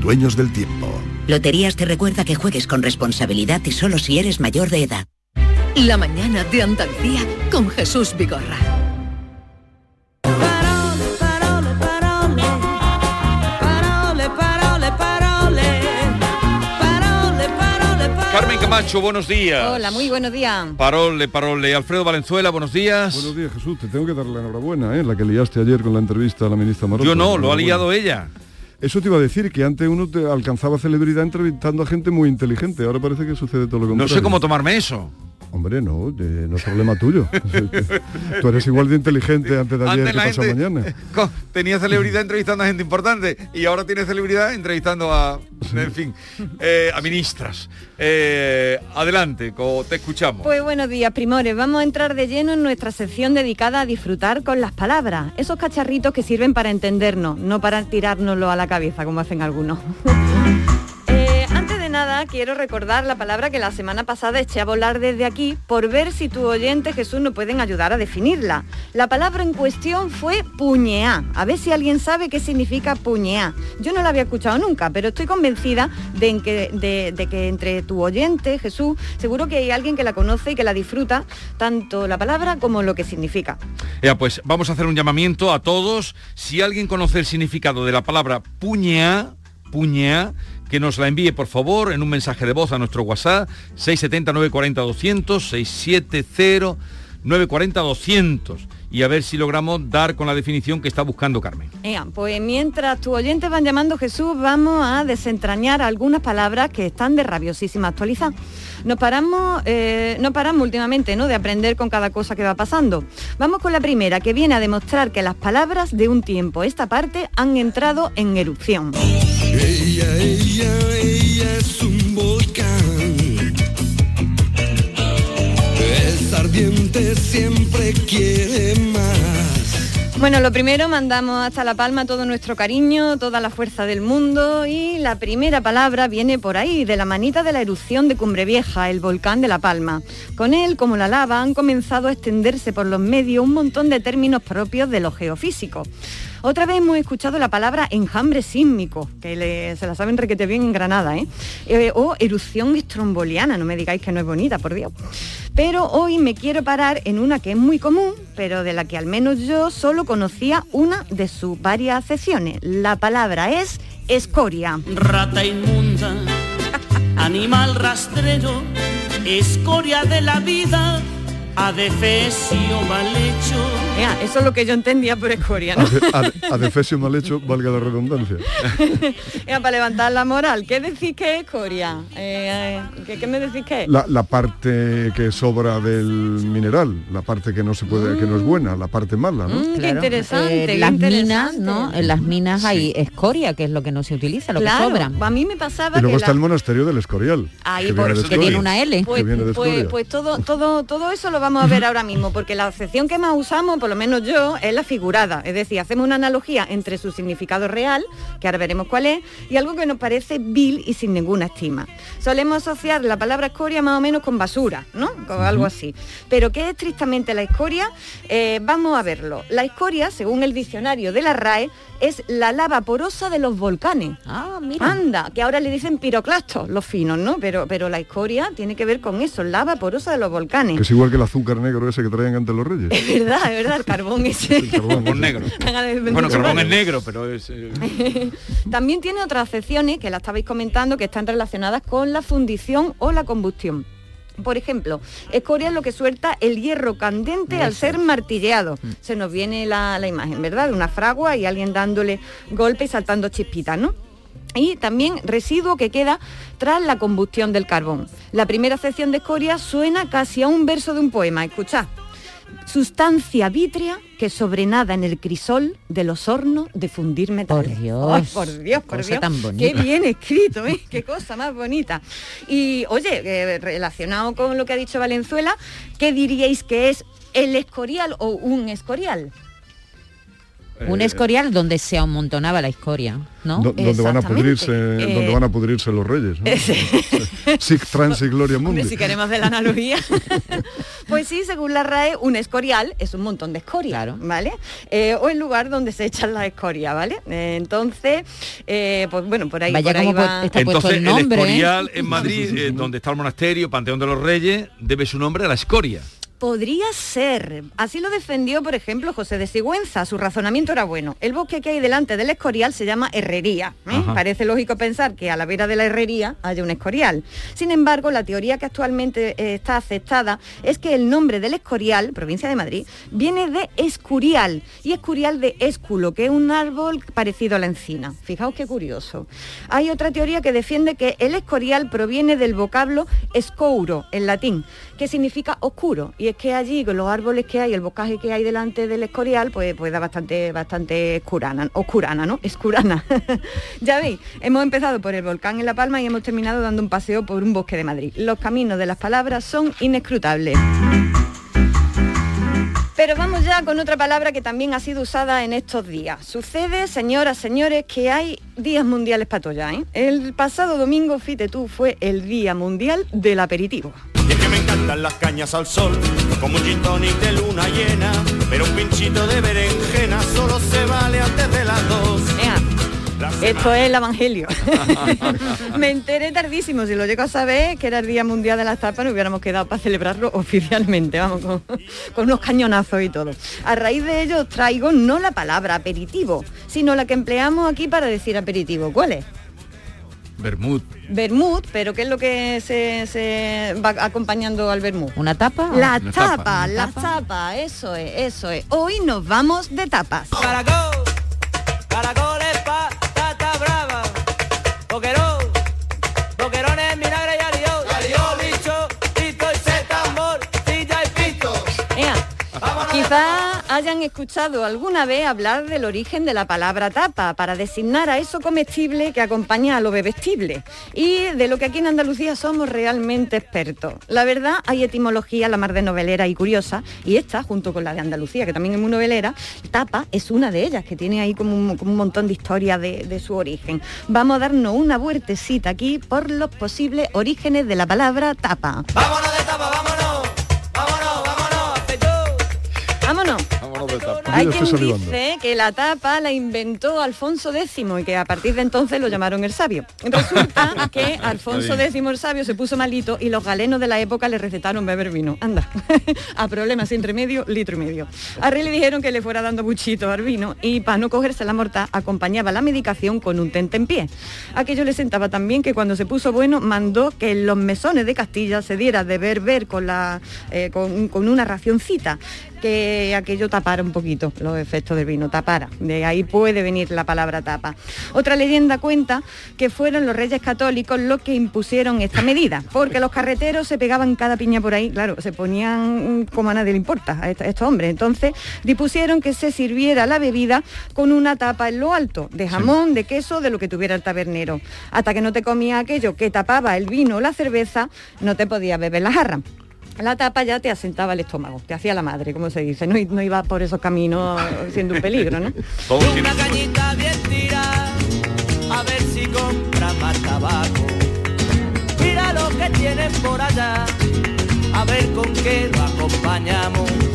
Speaker 17: Dueños del tiempo.
Speaker 18: Loterías te recuerda que juegues con responsabilidad y solo si eres mayor de edad.
Speaker 3: La mañana de Andalucía con Jesús Vigorra.
Speaker 5: Carmen Camacho, buenos días.
Speaker 19: Hola, muy buenos días.
Speaker 5: Parole, parole. Alfredo Valenzuela, buenos días.
Speaker 20: Buenos días, Jesús. Te tengo que dar la enhorabuena, ¿eh? la que liaste ayer con la entrevista a la ministra Maroto.
Speaker 5: Yo no, lo ha liado ella.
Speaker 20: Eso te iba a decir, que antes uno te alcanzaba celebridad entrevistando a gente muy inteligente. Ahora parece que sucede todo lo
Speaker 5: No
Speaker 20: contrario.
Speaker 5: sé cómo tomarme eso.
Speaker 20: Hombre, no, de- no es problema tuyo. Tú eres igual de inteligente antes de ayer
Speaker 5: Antes
Speaker 20: que
Speaker 5: gente-
Speaker 20: mañana.
Speaker 5: Tenía celebridad entrevistando a gente importante y ahora tiene celebridad entrevistando a, en fin, eh, a ministras. Eh, adelante, te escuchamos.
Speaker 19: Pues buenos días, primores. Vamos a entrar de lleno en nuestra sección dedicada a disfrutar con las palabras. Esos cacharritos que sirven para entendernos, no para tirárnoslo a la cabeza, como hacen algunos. Quiero recordar la palabra que la semana pasada eché a volar desde aquí por ver si tu oyente Jesús nos pueden ayudar a definirla. La palabra en cuestión fue puñeá. A ver si alguien sabe qué significa puñeá. Yo no la había escuchado nunca, pero estoy convencida de, que, entre tu oyente Jesús, seguro que hay alguien que la conoce y que la disfruta, tanto la palabra como lo que significa.
Speaker 5: Ya, pues vamos a hacer un llamamiento a todos. Si alguien conoce el significado de la palabra puñea, puñea, que nos la envíe por favor en un mensaje de voz a nuestro WhatsApp 670 940 200 670 940 200 y a ver si logramos dar con la definición que está buscando Carmen.
Speaker 19: Pues mientras tus oyentes van llamando Jesús, vamos a desentrañar algunas palabras que están de rabiosísima actualidad. Nos paramos, eh, no paramos últimamente, ¿no? De aprender con cada cosa que va pasando. Vamos con la primera, que viene a demostrar que las palabras de un tiempo, esta parte, han entrado en erupción.
Speaker 21: Es un volcán.
Speaker 19: Bueno, lo primero, mandamos hasta La Palma todo nuestro cariño, toda la fuerza del mundo y la primera palabra viene por ahí, de la manita de la erupción de Cumbre Vieja, el volcán de La Palma. Con él, como la lava, han comenzado a extenderse por los medios un montón de términos propios de lo geofísico. Otra vez hemos escuchado la palabra enjambre sísmico, que le- se la saben requete bien en Granada, ¿eh? Eh, o erupción estromboliana, no me digáis que no es bonita, por Dios. Pero hoy me quiero parar en una que es muy común, pero de la que al menos yo solo conocía una de sus varias acepciones. La palabra es escoria.
Speaker 22: Rata inmunda, animal rastrero, escoria de la vida, adefesio mal hecho.
Speaker 19: Ea, eso es lo que yo entendía por escoria, ¿no?
Speaker 20: Ade- ade- Adefesio mal hecho, valga la redundancia.
Speaker 19: Ea, para levantar la moral. ¿Qué decís que es escoria? Eh, eh, ¿qué, qué me decís que es?
Speaker 20: La, la parte que sobra del mineral, la parte que no se puede, que no es buena, la parte mala, ¿no?
Speaker 19: Mm, qué interesante,
Speaker 6: Eh,
Speaker 19: qué
Speaker 6: las
Speaker 19: interesante.
Speaker 6: minas, ¿no? En las minas hay escoria, que es lo que no se utiliza, lo
Speaker 19: Claro,
Speaker 6: que sobra.
Speaker 19: a mí me pasaba
Speaker 20: Y luego
Speaker 19: que
Speaker 20: está
Speaker 19: la-
Speaker 20: el monasterio del Escorial.
Speaker 19: Ahí
Speaker 20: que
Speaker 19: por
Speaker 20: viene de
Speaker 19: eso
Speaker 20: Escoria.
Speaker 19: Pues,
Speaker 20: que viene de
Speaker 19: pues- pues todo, todo, todo eso lo vamos a ver ahora mismo, porque la acepción que más usamos, por lo menos yo, es la figurada. Es decir, hacemos una analogía entre su significado real, que ahora veremos cuál es, y algo que nos parece vil y sin ninguna estima. Solemos asociar la palabra escoria más o menos con basura, ¿no? Con algo así. Pero ¿qué es estrictamente la escoria? Eh, vamos a verlo. La escoria, según el diccionario de la RAE, es la lava porosa de los volcanes.
Speaker 6: Ah, mira.
Speaker 19: Anda, que ahora le dicen piroclastos, los finos, ¿no? Pero, pero la escoria tiene que ver con eso, lava porosa de los volcanes.
Speaker 20: Que es igual que el azúcar negro ese que traían ante los reyes.
Speaker 19: Es verdad, es verdad. el carbón ese.
Speaker 5: Carbón negro. bueno, carbón es negro, pero es... eh,
Speaker 19: También tiene otras acepciones que la estabais comentando que están relacionadas con la fundición o la combustión. Por ejemplo, escoria es lo que suelta el hierro candente al ser martilleado. Se nos viene la, la imagen, ¿verdad? De una fragua y alguien dándole golpe y saltando chispitas, ¿no? Y también residuo que queda tras la combustión del carbón. La primera sección de escoria suena casi a un verso de un poema. Escuchad. Sustancia vítrea que sobrenada en el crisol de los hornos de fundir metal.
Speaker 6: Por Dios,
Speaker 19: por Dios, por
Speaker 6: cosa
Speaker 19: Dios.
Speaker 6: tan
Speaker 19: Qué bien escrito, ¿eh? Qué cosa más bonita. Y oye, eh, relacionado con lo que ha dicho Valenzuela, ¿qué diríais que es el escorial o un escorial?
Speaker 6: Un
Speaker 20: Eh,
Speaker 6: escorial donde se amontonaba la escoria, ¿no?
Speaker 20: Do- donde van a pudrirse,
Speaker 19: Exactamente.
Speaker 20: donde
Speaker 19: Eh,
Speaker 20: van a pudrirse los reyes. ¿no? Sic trans y gloria mundi.
Speaker 19: Hombre, si queremos de la analogía. pues sí, según la RAE, un escorial es un montón de escoria, ¿vale? Eh, o el lugar donde se echan la escoria, ¿vale? Eh, entonces, eh, pues bueno, por ahí,
Speaker 6: Vaya
Speaker 19: por ahí
Speaker 6: como
Speaker 19: va-
Speaker 5: Entonces el,
Speaker 6: nombre, ¿eh?
Speaker 5: Escorial en Madrid, eh, donde está el monasterio, Panteón de los Reyes, debe su nombre a la escoria.
Speaker 19: Podría ser. Así lo defendió, por ejemplo, José de Sigüenza. Su razonamiento era bueno. El bosque que hay delante del escorial se llama herrería. ¿eh? Parece lógico pensar que a la vera de la herrería haya un escorial. Sin embargo, la teoría que actualmente eh, está aceptada es que el nombre del escorial, provincia de Madrid, viene de escurial y escurial de esculo, que es un árbol parecido a la encina. Fijaos qué curioso. Hay otra teoría que defiende que el escorial proviene del vocablo escouro, en latín, que significa oscuro. Y es que allí, con los árboles que hay, el boscaje que hay delante del escorial, pues, pues da bastante, bastante escurana, oscurana, ¿no? Escurana. ya veis, hemos empezado por el volcán en La Palma y hemos terminado dando un paseo por un bosque de Madrid. Los caminos de las palabras son inescrutables. Pero vamos ya con otra palabra que también ha sido usada en estos días. Sucede, señoras, señores, que hay días mundiales para ¿eh? El pasado domingo, fíjate tú, fue el Día Mundial del Aperitivo.
Speaker 23: Las cañas al sol, como un gin tonic de luna llena, pero un pinchito de berenjena solo se vale antes de las dos.
Speaker 19: Esto es el Evangelio. Me enteré tardísimo, si lo llego a saber, que era el Día Mundial de las Tapas, nos hubiéramos quedado para celebrarlo oficialmente, vamos, con, con unos cañonazos y todo. A raíz de ello os traigo no la palabra aperitivo, sino la que empleamos aquí para decir aperitivo. ¿Cuál es?
Speaker 5: Bermud.
Speaker 19: Bermud, pero ¿qué es lo que se, se va acompañando al Bermud?
Speaker 6: ¿Una tapa?
Speaker 19: La
Speaker 6: Una
Speaker 19: tapa,
Speaker 6: tapa.
Speaker 19: la tapa, eso es, eso es. Hoy nos vamos de tapas.
Speaker 23: Caracol, caracoles, patata brava, boquerón, boquerones, vinagre y alió, bicho, pito y se tambor, silla y pito.
Speaker 19: Hayan escuchado alguna vez hablar del origen de la palabra tapa para designar a eso comestible que acompaña a lo bebestible y de lo que aquí en Andalucía somos realmente expertos. La verdad, hay etimología la mar de novelera y curiosa y esta, junto con la de Andalucía, que también es muy novelera, tapa es una de ellas, que tiene ahí como un, como un montón de historia de, de su origen. Vamos a darnos una vueltecita aquí por los posibles orígenes de la palabra tapa.
Speaker 23: Vámonos de tapa, vámonos, vámonos, vámonos,
Speaker 19: Vámonos. Hay quien dice que la tapa la inventó Alfonso X y que a partir de entonces lo llamaron el sabio. Resulta que Alfonso X el sabio se puso malito y los galenos de la época le recetaron beber vino. Anda, a problemas entre medio, litro y medio. A Rey le dijeron que le fuera dando buchito al vino y para no cogerse la morta acompañaba la medicación con un tente en pie. Aquello le sentaba tan bien que cuando se puso bueno mandó que en los mesones de Castilla se diera de beber con, la, eh, con, con una racioncita que aquello tapara un poquito los efectos del vino, tapara. De ahí puede venir la palabra tapa. Otra leyenda cuenta que fueron los reyes católicos los que impusieron esta medida, porque los carreteros se pegaban cada piña por ahí, claro, se ponían como a nadie le importa a est- a estos hombres. Entonces dispusieron que se sirviera la bebida con una tapa en lo alto, de jamón, de queso, de lo que tuviera el tabernero. Hasta que no te comía aquello que tapaba el vino o la cerveza, no te podías beber la jarra. La tapa ya te asentaba el estómago, te hacía la madre, como se dice, no, no iba por esos caminos siendo un peligro, ¿no?
Speaker 23: Una cañita bien tirada, a ver si compra más tabaco. Mira lo que tienen por allá, a ver con qué lo acompañamos.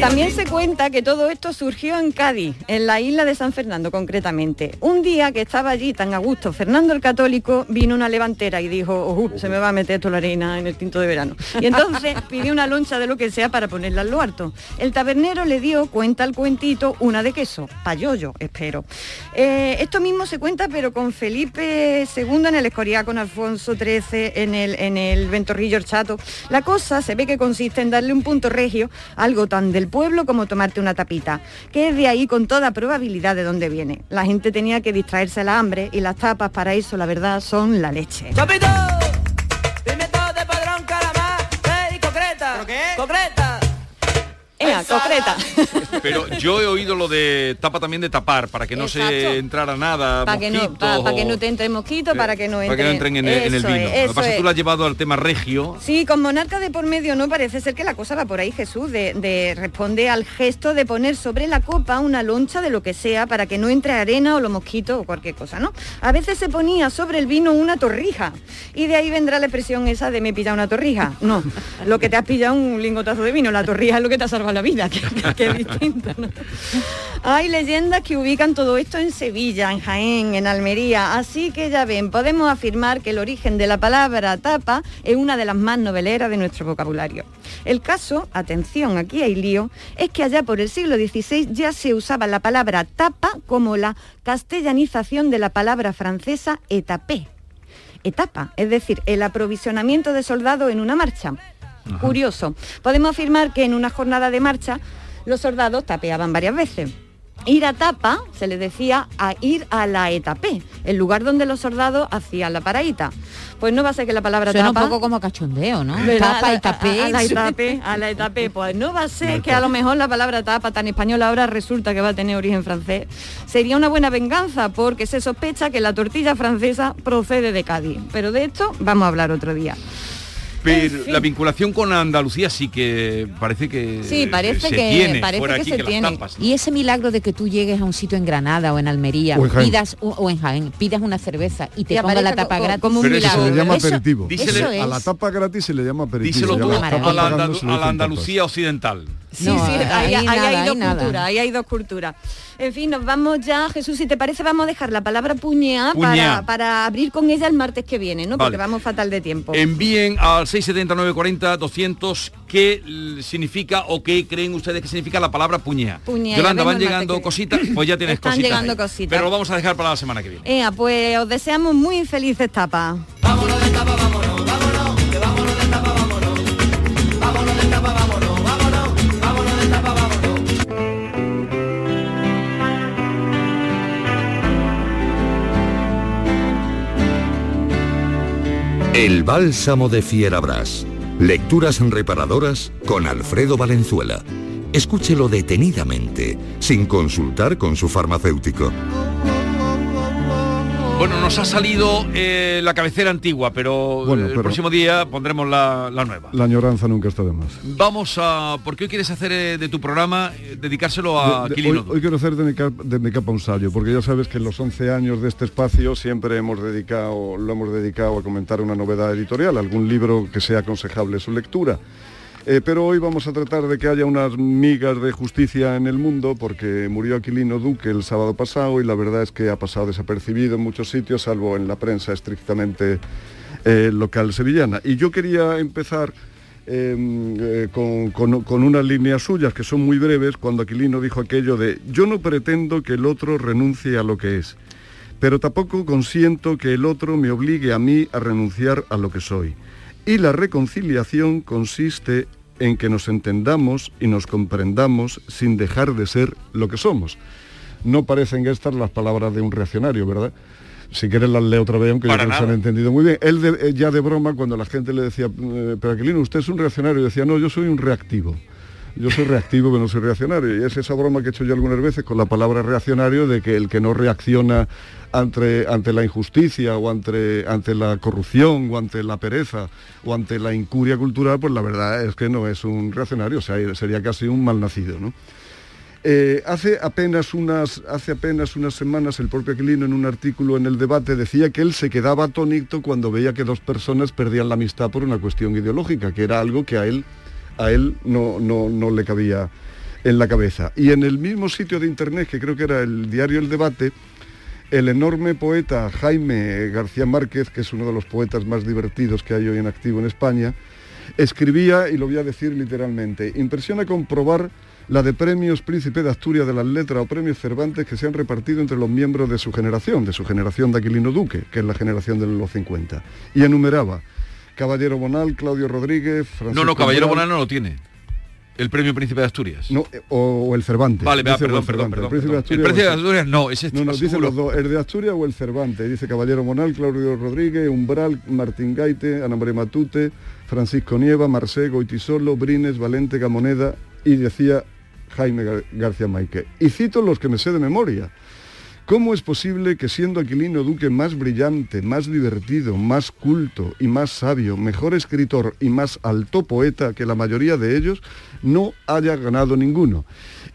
Speaker 19: También se cuenta que todo esto surgió en Cádiz, en la isla de San Fernando concretamente. Un día que estaba allí tan a gusto Fernando el Católico, vino una levantera y dijo, "Ujú, se me va a meter toda la arena en el tinto de verano. Y entonces pidió una loncha de lo que sea para ponerla al harto. El tabernero le dio, cuenta el cuentito, una de queso, payollo, espero. Eh, esto mismo se cuenta, pero con Felipe II en el Escorial, con Alfonso XIII en el, en el Ventorrillo Chato. La cosa se ve que consiste en darle un punto regio, algo tan del pueblo como tomarte una tapita, que es de ahí con toda probabilidad de dónde viene. La gente tenía que distraerse la hambre y las tapas para eso, la verdad, son la leche.
Speaker 23: ¡Chapito! Concreta. Pero
Speaker 5: yo he oído lo de tapa también de tapar, para que no se entrara nada,
Speaker 19: Para que, no,
Speaker 5: mosquitos
Speaker 19: pa- pa
Speaker 5: o-
Speaker 19: que no te entre mosquito, para que no
Speaker 5: para
Speaker 19: entre...
Speaker 5: que no entren en, el- en el
Speaker 19: Eso
Speaker 5: vino.
Speaker 19: es,
Speaker 5: lo que pasa es que tú lo has llevado al tema regio.
Speaker 19: Sí, con monarca de por medio no parece ser que la cosa va por ahí, Jesús, de, de- responde al gesto de poner sobre la copa una loncha de lo que sea para que no entre arena o los mosquitos o cualquier cosa, ¿no? A veces se ponía sobre el vino una torrija y de ahí vendrá la expresión esa de me he pillado una torrija. No, lo que te has pillado un lingotazo de vino, la torrija es lo que te ha salvado la vida, que- que es distinto, ¿no? Hay leyendas que ubican todo esto en Sevilla, en Jaén, en Almería, así que ya ven, podemos afirmar que el origen de la palabra tapa es una de las más noveleras de nuestro vocabulario. El caso, atención, aquí hay lío, es que allá por el siglo XVI ya se usaba la palabra tapa como la castellanización de la palabra francesa etapé. Etapa, es decir, el aprovisionamiento de soldados en una marcha. Curioso. Podemos afirmar que en una jornada de marcha los soldados tapeaban varias veces. Ir a tapa se le decía a ir a la etapé, el lugar donde los soldados hacían la paradita. Pues no va a ser que la palabra
Speaker 6: Suena
Speaker 19: tapa...
Speaker 6: un poco como cachondeo, ¿no?
Speaker 19: ¿verdad?
Speaker 6: Tapa
Speaker 19: A
Speaker 6: y
Speaker 19: la-
Speaker 6: tapé.
Speaker 19: A, a la etapé, a la etapé. Pues no va a ser que a lo mejor la palabra tapa tan española ahora resulta que va a tener origen francés. Sería una buena venganza porque se sospecha que la tortilla francesa procede de Cádiz. Pero de esto vamos a hablar otro día.
Speaker 5: Pero la vinculación con Andalucía sí que parece que
Speaker 19: Sí, parece
Speaker 5: se
Speaker 19: que-
Speaker 5: tiene
Speaker 19: parece
Speaker 5: fuera
Speaker 19: que
Speaker 5: aquí
Speaker 19: se
Speaker 5: que
Speaker 19: tiene.
Speaker 5: las tapas.
Speaker 6: Y ese milagro de que tú llegues a un sitio en Granada o en Almería,
Speaker 20: O en Jaén.
Speaker 6: pidas o, o en Jaén, pidas una cerveza y te
Speaker 19: Y
Speaker 6: ponga la tapa
Speaker 19: co-
Speaker 6: gratis.
Speaker 19: como un
Speaker 20: Pero eso se
Speaker 19: milagro.
Speaker 20: le llama
Speaker 6: Eso-
Speaker 20: aperitivo.
Speaker 6: eso
Speaker 20: A la tapa gratis se le llama aperitivo.
Speaker 5: Díselo a la, Andalu- a la Andalucía occidental.
Speaker 19: Sí,
Speaker 6: No,
Speaker 19: sí, ahí,
Speaker 6: ahí
Speaker 19: ahí
Speaker 6: nada,
Speaker 19: hay dos culturas, ahí hay dos culturas. En fin, nos vamos ya, Jesús, si te parece, vamos a dejar la palabra puñea,
Speaker 5: Puñea.
Speaker 19: Para, para abrir con ella el martes que viene, ¿no? Porque vamos fatal de tiempo.
Speaker 5: Envíen al 67940 200 qué significa o qué creen ustedes que significa la palabra puñea.
Speaker 19: Puñea,
Speaker 5: Yolanda, van llegando cositas, pues ya tienes
Speaker 19: Están
Speaker 5: cositas.
Speaker 19: llegando
Speaker 5: ahí.
Speaker 19: cositas.
Speaker 5: Pero lo vamos a dejar para la semana que viene.
Speaker 19: Ea, pues os deseamos muy felices tapas.
Speaker 24: El bálsamo de Fierabras. Lecturas reparadoras con Alfredo Valenzuela. Escúchelo detenidamente, sin consultar con su farmacéutico.
Speaker 5: Bueno, nos ha salido eh, la cabecera antigua, pero,
Speaker 20: Bueno,
Speaker 5: el próximo día pondremos la, la nueva.
Speaker 20: La añoranza nunca está de más.
Speaker 5: Vamos a... ¿Por qué hoy quieres hacer eh, de tu programa, eh, dedicárselo a
Speaker 20: De- hoy, hoy quiero hacer de mi, cap- de mi capa un sallo, porque ya sabes que en los 11 años de este espacio siempre hemos dedicado, lo hemos dedicado a comentar una novedad editorial, algún libro que sea aconsejable su lectura. Eh, pero hoy vamos a tratar de que haya unas migas de justicia en el mundo, porque murió Aquilino Duque el sábado pasado y la verdad es que ha pasado desapercibido en muchos sitios, salvo en la prensa estrictamente eh, local sevillana. Y yo quería empezar eh, eh, con unas líneas suyas que son muy breves, cuando Aquilino dijo aquello de yo no pretendo que el otro renuncie a lo que es, pero tampoco consiento que el otro me obligue a mí a renunciar a lo que soy. Y la reconciliación consiste en que nos entendamos y nos comprendamos sin dejar de ser lo que somos. No parecen estas las palabras de un reaccionario, ¿verdad? Si quieres las leo otra vez, aunque yo
Speaker 5: Para
Speaker 20: creo que se han entendido muy bien. Él de- eh, ya de broma, cuando la gente le decía, "Eh, pero Aquilino, usted es un reaccionario, decía, no, yo soy un reactivo. Yo soy reactivo, pero no soy reaccionario. Y es esa broma que he hecho yo algunas veces con la palabra reaccionario de que el que no reacciona ante, ante la injusticia o ante, ante la corrupción o ante la pereza o ante la incuria cultural, pues la verdad es que no es un reaccionario, o sea, sería casi un malnacido, ¿no? Eh, hace, apenas unas, hace apenas unas semanas el propio Aquilino en un artículo en el debate decía que él se quedaba atónito cuando veía que dos personas perdían la amistad por una cuestión ideológica, que era algo que a él, a él no, no, no le cabía en la cabeza. Y en el mismo sitio de internet, que creo que era el diario El Debate, el enorme poeta Jaime García Márquez, que es uno de los poetas más divertidos que hay hoy en activo en España, escribía, y lo voy a decir literalmente, impresiona comprobar la de premios Príncipe de Asturias de las Letras o premios Cervantes que se han repartido entre los miembros de su generación, de su generación de Aquilino Duque, que es la generación de los 50. Y enumeraba Caballero Bonal, Claudio Rodríguez, Francisco
Speaker 5: No, no, Caballero
Speaker 20: Bonal,
Speaker 5: Bonal no lo tiene. El premio Príncipe de Asturias.
Speaker 20: no, eh, o, el Cervantes.
Speaker 5: Vale, perdón,
Speaker 20: el
Speaker 5: perdón,
Speaker 20: Cervantes.
Speaker 5: perdón,
Speaker 20: El Príncipe de
Speaker 5: perdón.
Speaker 20: Asturias o
Speaker 5: Príncipe de
Speaker 20: Cer-
Speaker 5: Asturias no, ese
Speaker 20: No, no, dice
Speaker 5: seguro.
Speaker 20: los dos, el de Asturias o el Cervantes. Dice Caballero Monal, Claudio Rodríguez, Umbral, Martín Gaite, Ana María Matute, Francisco Nieva, Marcé, Goitisolo, Brines, Valente, Gamoneda y decía Jaime Gar- García Maique. Y cito los que me sé de memoria. ¿Cómo es posible que siendo Aquilino Duque más brillante, más divertido, más culto y más sabio, mejor escritor y más alto poeta que la mayoría de ellos, no haya ganado ninguno?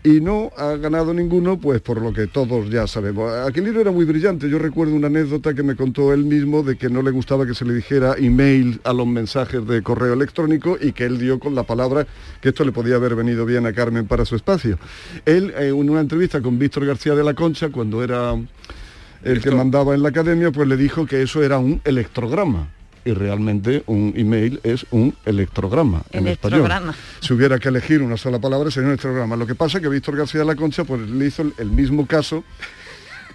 Speaker 20: Y no ha ganado ninguno, pues por lo que todos ya sabemos. Aquilino era muy brillante. Yo recuerdo una anécdota que me contó él mismo de que no le gustaba que se le dijera email a los mensajes de correo electrónico y que él dio con la palabra que esto le podía haber venido bien a Carmen para su espacio. Él, eh, en una entrevista con Víctor García de la Concha, cuando era el que mandaba en la academia, pues le dijo que eso era un electrograma. Y realmente un email es un electrograma en español. Si hubiera que elegir una sola palabra sería un electrograma. Lo que pasa es que Víctor García de la Concha pues, le hizo el, mismo caso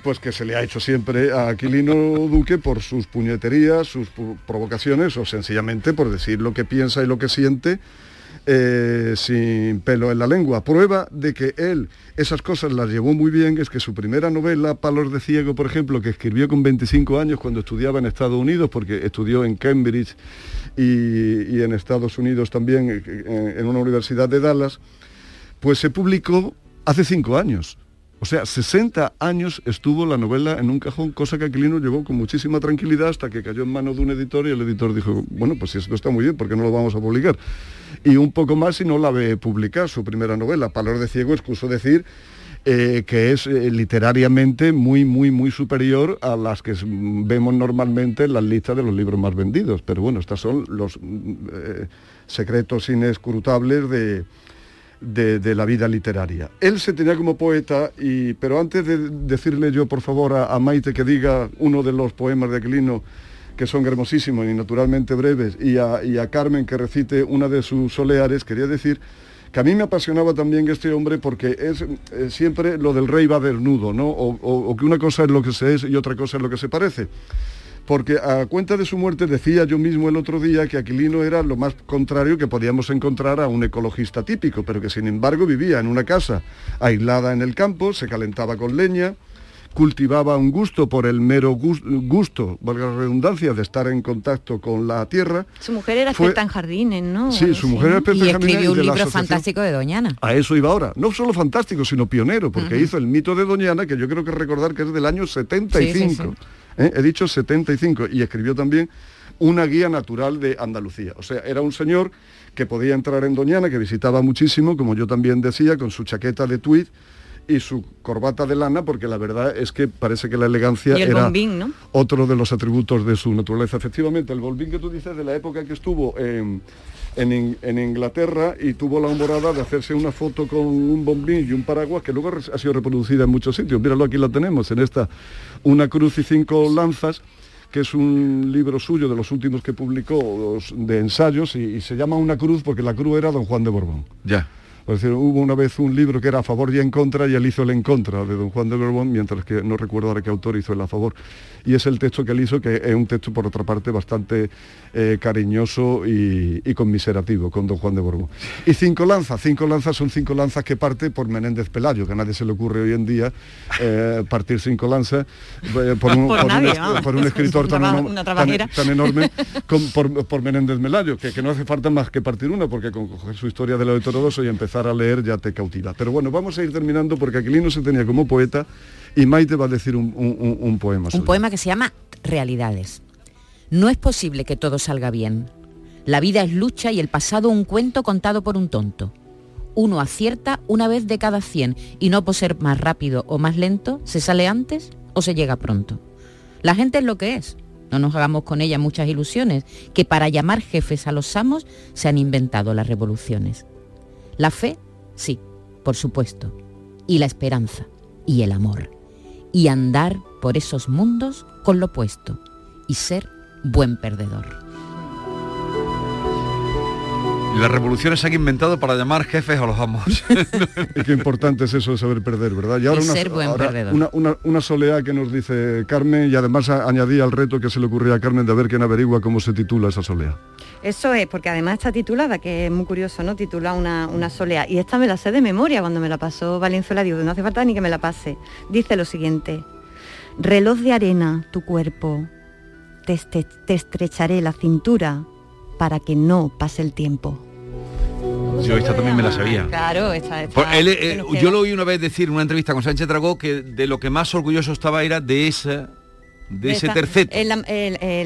Speaker 20: pues que se le ha hecho siempre a Aquilino Duque por sus puñeterías, sus provocaciones o sencillamente por decir lo que piensa y lo que siente eh, sin pelo en la lengua. Prueba de que él esas cosas las llevó muy bien es que su primera novela, Palos de Ciego, por ejemplo, que escribió con 25 años cuando estudiaba en Estados Unidos, porque estudió en Cambridge y, en Estados Unidos también, eh, en una universidad de Dallas, pues se publicó hace cinco años. O sea, 60 años estuvo la novela en un cajón, cosa que Aquilino llevó con muchísima tranquilidad hasta que cayó en manos de un editor y el editor dijo, bueno, pues si esto está muy bien, ¿por qué no lo vamos a publicar? Y un poco más si no la ve publicar, su primera novela, Palor de Ciego, excuso decir eh, que es eh, literariamente muy, muy, muy superior a las que vemos normalmente en las listas de los libros más vendidos. Pero bueno, estos son los mm, eh, secretos inescrutables de, de, la vida literaria. Él se tenía como poeta, y, pero antes de decirle yo, por favor, a, Maite que diga uno de los poemas de Aquilino, que son hermosísimos y naturalmente breves, y a, Carmen que recite una de sus soleares, quería decir que a mí me apasionaba también este hombre porque es eh, siempre lo del rey va desnudo, ¿no? O- o que una cosa es lo que se es y otra cosa es lo que se parece. Porque a cuenta de su muerte decía yo mismo el otro día que Aquilino era lo más contrario que podíamos encontrar a un ecologista típico, pero que sin embargo vivía en una casa aislada en el campo, se calentaba con leña, cultivaba un gusto por el mero gus- gusto, valga la redundancia, de estar en contacto con la tierra.
Speaker 19: Su mujer era
Speaker 20: Fue-
Speaker 19: experta en jardines, ¿no?
Speaker 20: Sí, su mujer era experta
Speaker 6: Y
Speaker 20: en jardines
Speaker 6: escribió un libro
Speaker 20: asociación-
Speaker 6: fantástico de Doñana.
Speaker 20: a eso iba ahora. No solo fantástico, sino pionero, porque hizo el mito de Doñana, que yo creo que recordar que es del año 75.
Speaker 6: Sí, sí, sí.
Speaker 20: ¿Eh? He dicho 75. Y escribió también una guía natural de Andalucía. O sea, era un señor que podía entrar en Doñana, que visitaba muchísimo, como yo también decía, con su chaqueta de tweed y su corbata de lana, porque la verdad es que parece que la elegancia
Speaker 19: Y el
Speaker 20: era
Speaker 19: bombín, ¿no?
Speaker 20: otro de los atributos de su naturaleza. Efectivamente, el Volvín que tú dices de la época que estuvo en, en en Inglaterra y tuvo la humorada de hacerse una foto con un bombín y un paraguas que luego ha sido reproducida en muchos sitios. Míralo, aquí la tenemos, en esta, una cruz y cinco lanzas que es un libro suyo de los últimos que publicó de ensayos y, y se llama Una cruz porque la cruz era don Juan de Borbón.
Speaker 5: Ya.
Speaker 20: Hubo una vez un libro que era a favor y en contra y él hizo el en contra de don Juan de Borbón, mientras que no recuerdo ahora qué autor hizo el a favor. Y es el texto que él hizo, que es un texto por otra parte bastante eh, cariñoso y, y conmiserativo con don Juan de Borbón. Y cinco lanzas, cinco lanzas son cinco lanzas que parte por Menéndez Pelayo, que a nadie se le ocurre hoy en día eh, partir cinco lanzas eh, por, un,
Speaker 19: Por
Speaker 20: por un
Speaker 19: nadie,
Speaker 20: est-
Speaker 19: vamos.
Speaker 20: por un escritor tan,
Speaker 19: Una
Speaker 20: enorme con- por, por Menéndez Melayo, que, que no hace falta más que partir una, porque con coger su historia de lo heterodoxo y empezar a leer ya te cautiva. Pero bueno, vamos a ir terminando porque Aquilino se tenía como poeta y Maite va a decir un, un- un- un poema.
Speaker 6: Un
Speaker 20: suyo.
Speaker 6: poema que se llama Realidades. No es posible que todo salga bien. La vida es lucha y el pasado un cuento contado por un tonto. Uno acierta una vez de cada 100 y no por ser más rápido o más lento, se sale antes o se llega pronto. La gente es lo que es. No nos hagamos con ella muchas ilusiones, que para llamar jefes a los amos se han inventado las revoluciones. La fe, sí, por supuesto, y la esperanza, y el amor, y andar por esos mundos con lo opuesto, y ser buen perdedor.
Speaker 5: Las revoluciones se han inventado para llamar jefes a los amos.
Speaker 20: y qué importante es eso de saber perder, ¿verdad? Y ahora,
Speaker 6: Y
Speaker 20: una,
Speaker 6: ser buen
Speaker 20: ahora
Speaker 6: perdedor.
Speaker 20: una, una- una soleá que nos dice Carmen y además añadí al reto que se le ocurría a Carmen de ver quién averigua cómo se titula esa soleá.
Speaker 19: Eso es, porque además está titulada, que es muy curioso, ¿no? Titula una, una solea. Y esta me la sé de memoria cuando me la pasó Valenzuela, digo, no hace falta ni que me la pase. Dice lo siguiente, reloj de arena, tu cuerpo, te, te estrecharé la cintura para que no pase el tiempo.
Speaker 5: Yo esta también me la sabía.
Speaker 19: Claro, esta, esta-
Speaker 5: Por- él, eh, yo lo oí una vez decir en una entrevista con Sánchez Dragó que de lo que más orgulloso estaba era de esa de ese terceto.
Speaker 19: Es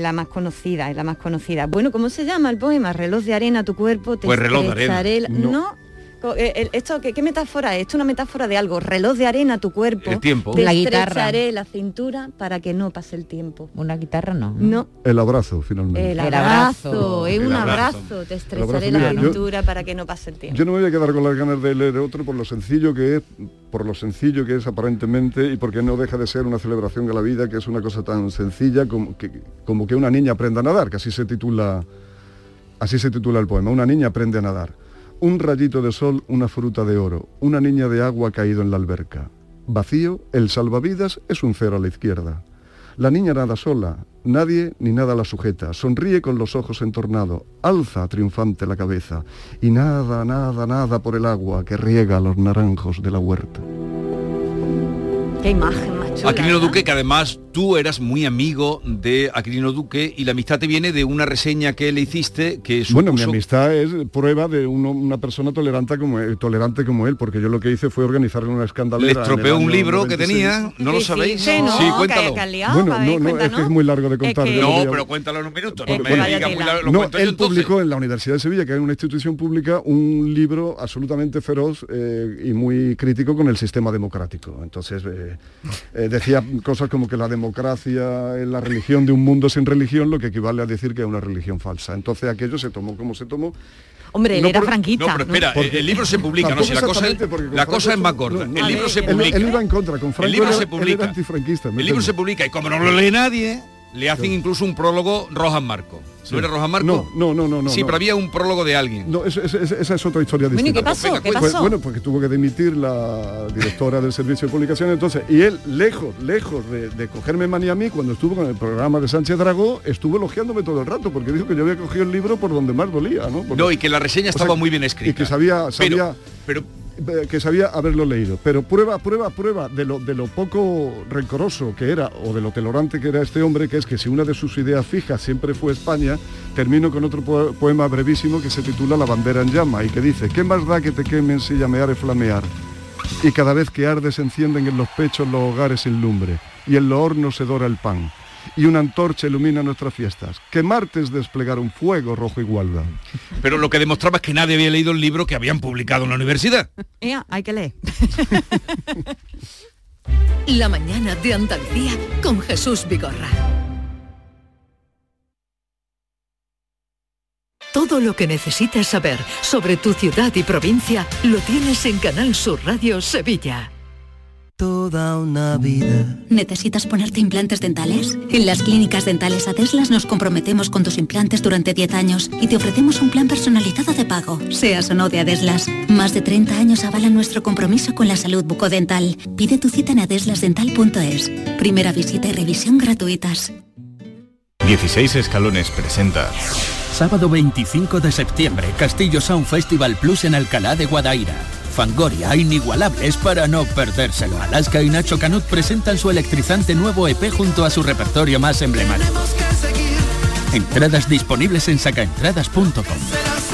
Speaker 19: la, más conocida, es la más conocida. Bueno, ¿cómo se llama el poema? Reloj de arena, tu cuerpo, te
Speaker 5: Pues reloj de arena.
Speaker 19: estrecharé la-
Speaker 5: No.
Speaker 19: No. Eh, el- esto, ¿qué, qué metáfora es? Esto es una metáfora de algo. Reloj de arena, tu cuerpo.
Speaker 5: El tiempo.
Speaker 19: Te
Speaker 6: La guitarra.
Speaker 19: la cintura para que no pase el tiempo.
Speaker 6: Una guitarra no.
Speaker 19: No.
Speaker 20: El abrazo, finalmente.
Speaker 19: El
Speaker 6: El
Speaker 19: abrazo, es un
Speaker 20: abrazo.
Speaker 19: abrazo. Te estrecharé
Speaker 20: abrazo,
Speaker 19: la
Speaker 20: yo-
Speaker 19: cintura para que no pase el tiempo.
Speaker 20: Yo no me voy a quedar con las ganas de leer otro por lo sencillo que es, por lo sencillo que es aparentemente y porque no deja de ser una celebración de la vida, que es una cosa tan sencilla como que, como que una niña aprenda a nadar, que así se titula, así se titula el poema. Una niña aprende a nadar. Un rayito de sol, una fruta de oro, una niña de agua caído en la alberca. Vacío, el salvavidas es un cero a la izquierda. La niña nada sola, nadie ni nada la sujeta, sonríe con los ojos entornados, alza triunfante la cabeza y nada, nada, nada por el agua que riega los naranjos de la huerta.
Speaker 19: Qué imagen chula.
Speaker 5: Aquilino. Duque, que además tú eras muy amigo de Aquilino Duque y la amistad te viene de una reseña que le hiciste que
Speaker 20: Bueno, mi
Speaker 5: supuso-
Speaker 20: amistad es prueba de uno- una persona tolerante como, él, tolerante como él, porque yo lo que hice fue organizarle una escandalera.
Speaker 5: le estropeó un libro que
Speaker 20: 96.
Speaker 5: tenía, ¿no lo
Speaker 19: Sí,
Speaker 5: sabéis?
Speaker 19: sí, no,
Speaker 5: sí,
Speaker 19: que-
Speaker 5: cuéntalo.
Speaker 19: que liado,
Speaker 20: Bueno,
Speaker 19: ver,
Speaker 20: no, no, es que es muy largo de contar.
Speaker 19: que-
Speaker 20: yo lo voy
Speaker 5: No, pero cuéntalo en un minuto.
Speaker 19: Es
Speaker 5: No
Speaker 19: que
Speaker 5: me digas muy largo, lo
Speaker 20: No,
Speaker 5: cuento yo
Speaker 20: él
Speaker 5: entonces.
Speaker 20: publicó en la Universidad de Sevilla, que es una institución pública, un libro absolutamente feroz eh, y muy crítico con el sistema democrático. Entonces eh, eh, decía cosas como que la democracia es la religión de un mundo sin religión, lo que equivale a decir que es una religión falsa. Entonces aquello se tomó como se tomó.
Speaker 19: Hombre, él
Speaker 20: No
Speaker 19: era
Speaker 20: por-
Speaker 19: franquista.
Speaker 5: No, pero espera,
Speaker 20: Porque-
Speaker 5: el, libro se publica, no si la cosa, la cosa es más gorda.
Speaker 20: no,
Speaker 5: el
Speaker 20: no,
Speaker 5: libro
Speaker 20: él-
Speaker 5: se
Speaker 20: él-
Speaker 5: publica.
Speaker 20: Él, iba en contra, con Franco
Speaker 5: el libro
Speaker 20: era-
Speaker 5: se
Speaker 20: él era
Speaker 5: publica.
Speaker 20: antifranquista. me
Speaker 5: El libro
Speaker 20: temo.
Speaker 5: se publica y como no lo lee nadie, le hacen incluso un prólogo Rojas Marco. ¿No era Rojas Marco?
Speaker 20: No, no, no, no.
Speaker 5: sí,
Speaker 20: no.
Speaker 5: pero había un prólogo de alguien.
Speaker 20: No, eso- eso- esa esa es otra historia
Speaker 19: Bueno, ¿y
Speaker 20: distinta.
Speaker 19: qué pasó?
Speaker 5: Venga,
Speaker 19: ¿Qué
Speaker 5: cuenta.
Speaker 20: Pues,
Speaker 19: pasó?
Speaker 20: bueno, porque tuvo que dimitir la directora del servicio de publicación entonces. Y él, lejos, lejos de, de cogerme manía a mí, cuando estuvo con el programa de Sánchez Dragó, estuvo elogiándome todo el rato, porque dijo que yo había cogido el libro por donde más dolía, ¿no? Porque-
Speaker 5: No, y que la reseña
Speaker 20: o sea,
Speaker 5: estaba muy bien escrita.
Speaker 20: Y que sabía,
Speaker 5: Pero-
Speaker 20: sabía
Speaker 5: pero
Speaker 20: que sabía haberlo leído. Pero prueba, prueba, prueba de lo, de lo poco rencoroso que era, o de lo tolerante que era este hombre, que es que si una de sus ideas fijas siempre fue España, termino con otro po- poema brevísimo que se titula La bandera en llama y que dice, ¿qué más da que te quemen si llamear flamear? Y cada vez que arde se encienden en los pechos los hogares sin lumbre, y en los hornos se dora el pan, y una antorcha ilumina nuestras fiestas. Que martes desplegar un fuego rojo igualdad.
Speaker 5: Pero lo que demostraba es que nadie había leído el libro que habían publicado en la universidad.
Speaker 19: Ea, hay que leer.
Speaker 3: La mañana de Andalucía con Jesús Vigorra. Todo lo que necesitas saber sobre tu ciudad y provincia lo tienes en Canal Sur Radio Sevilla.
Speaker 25: Toda una vida.
Speaker 14: ¿Necesitas ponerte implantes dentales? En las clínicas dentales Adeslas nos comprometemos con tus implantes durante 10 años y te ofrecemos un plan personalizado de pago, seas o no de Adeslas. Más de 30 años avalan nuestro compromiso con la salud bucodental. Pide tu cita en adeslasdental.es. Primera visita y revisión gratuitas.
Speaker 26: 16 Escalones presenta
Speaker 27: Sábado 25 de septiembre, Castillo Sound Festival Plus en Alcalá de Guadaira. Fangoria, inigualables para no perdérselo. Alaska y Nacho Canut presentan su electrizante nuevo EP junto a su repertorio más emblemático. Entradas disponibles en sacaentradas.com.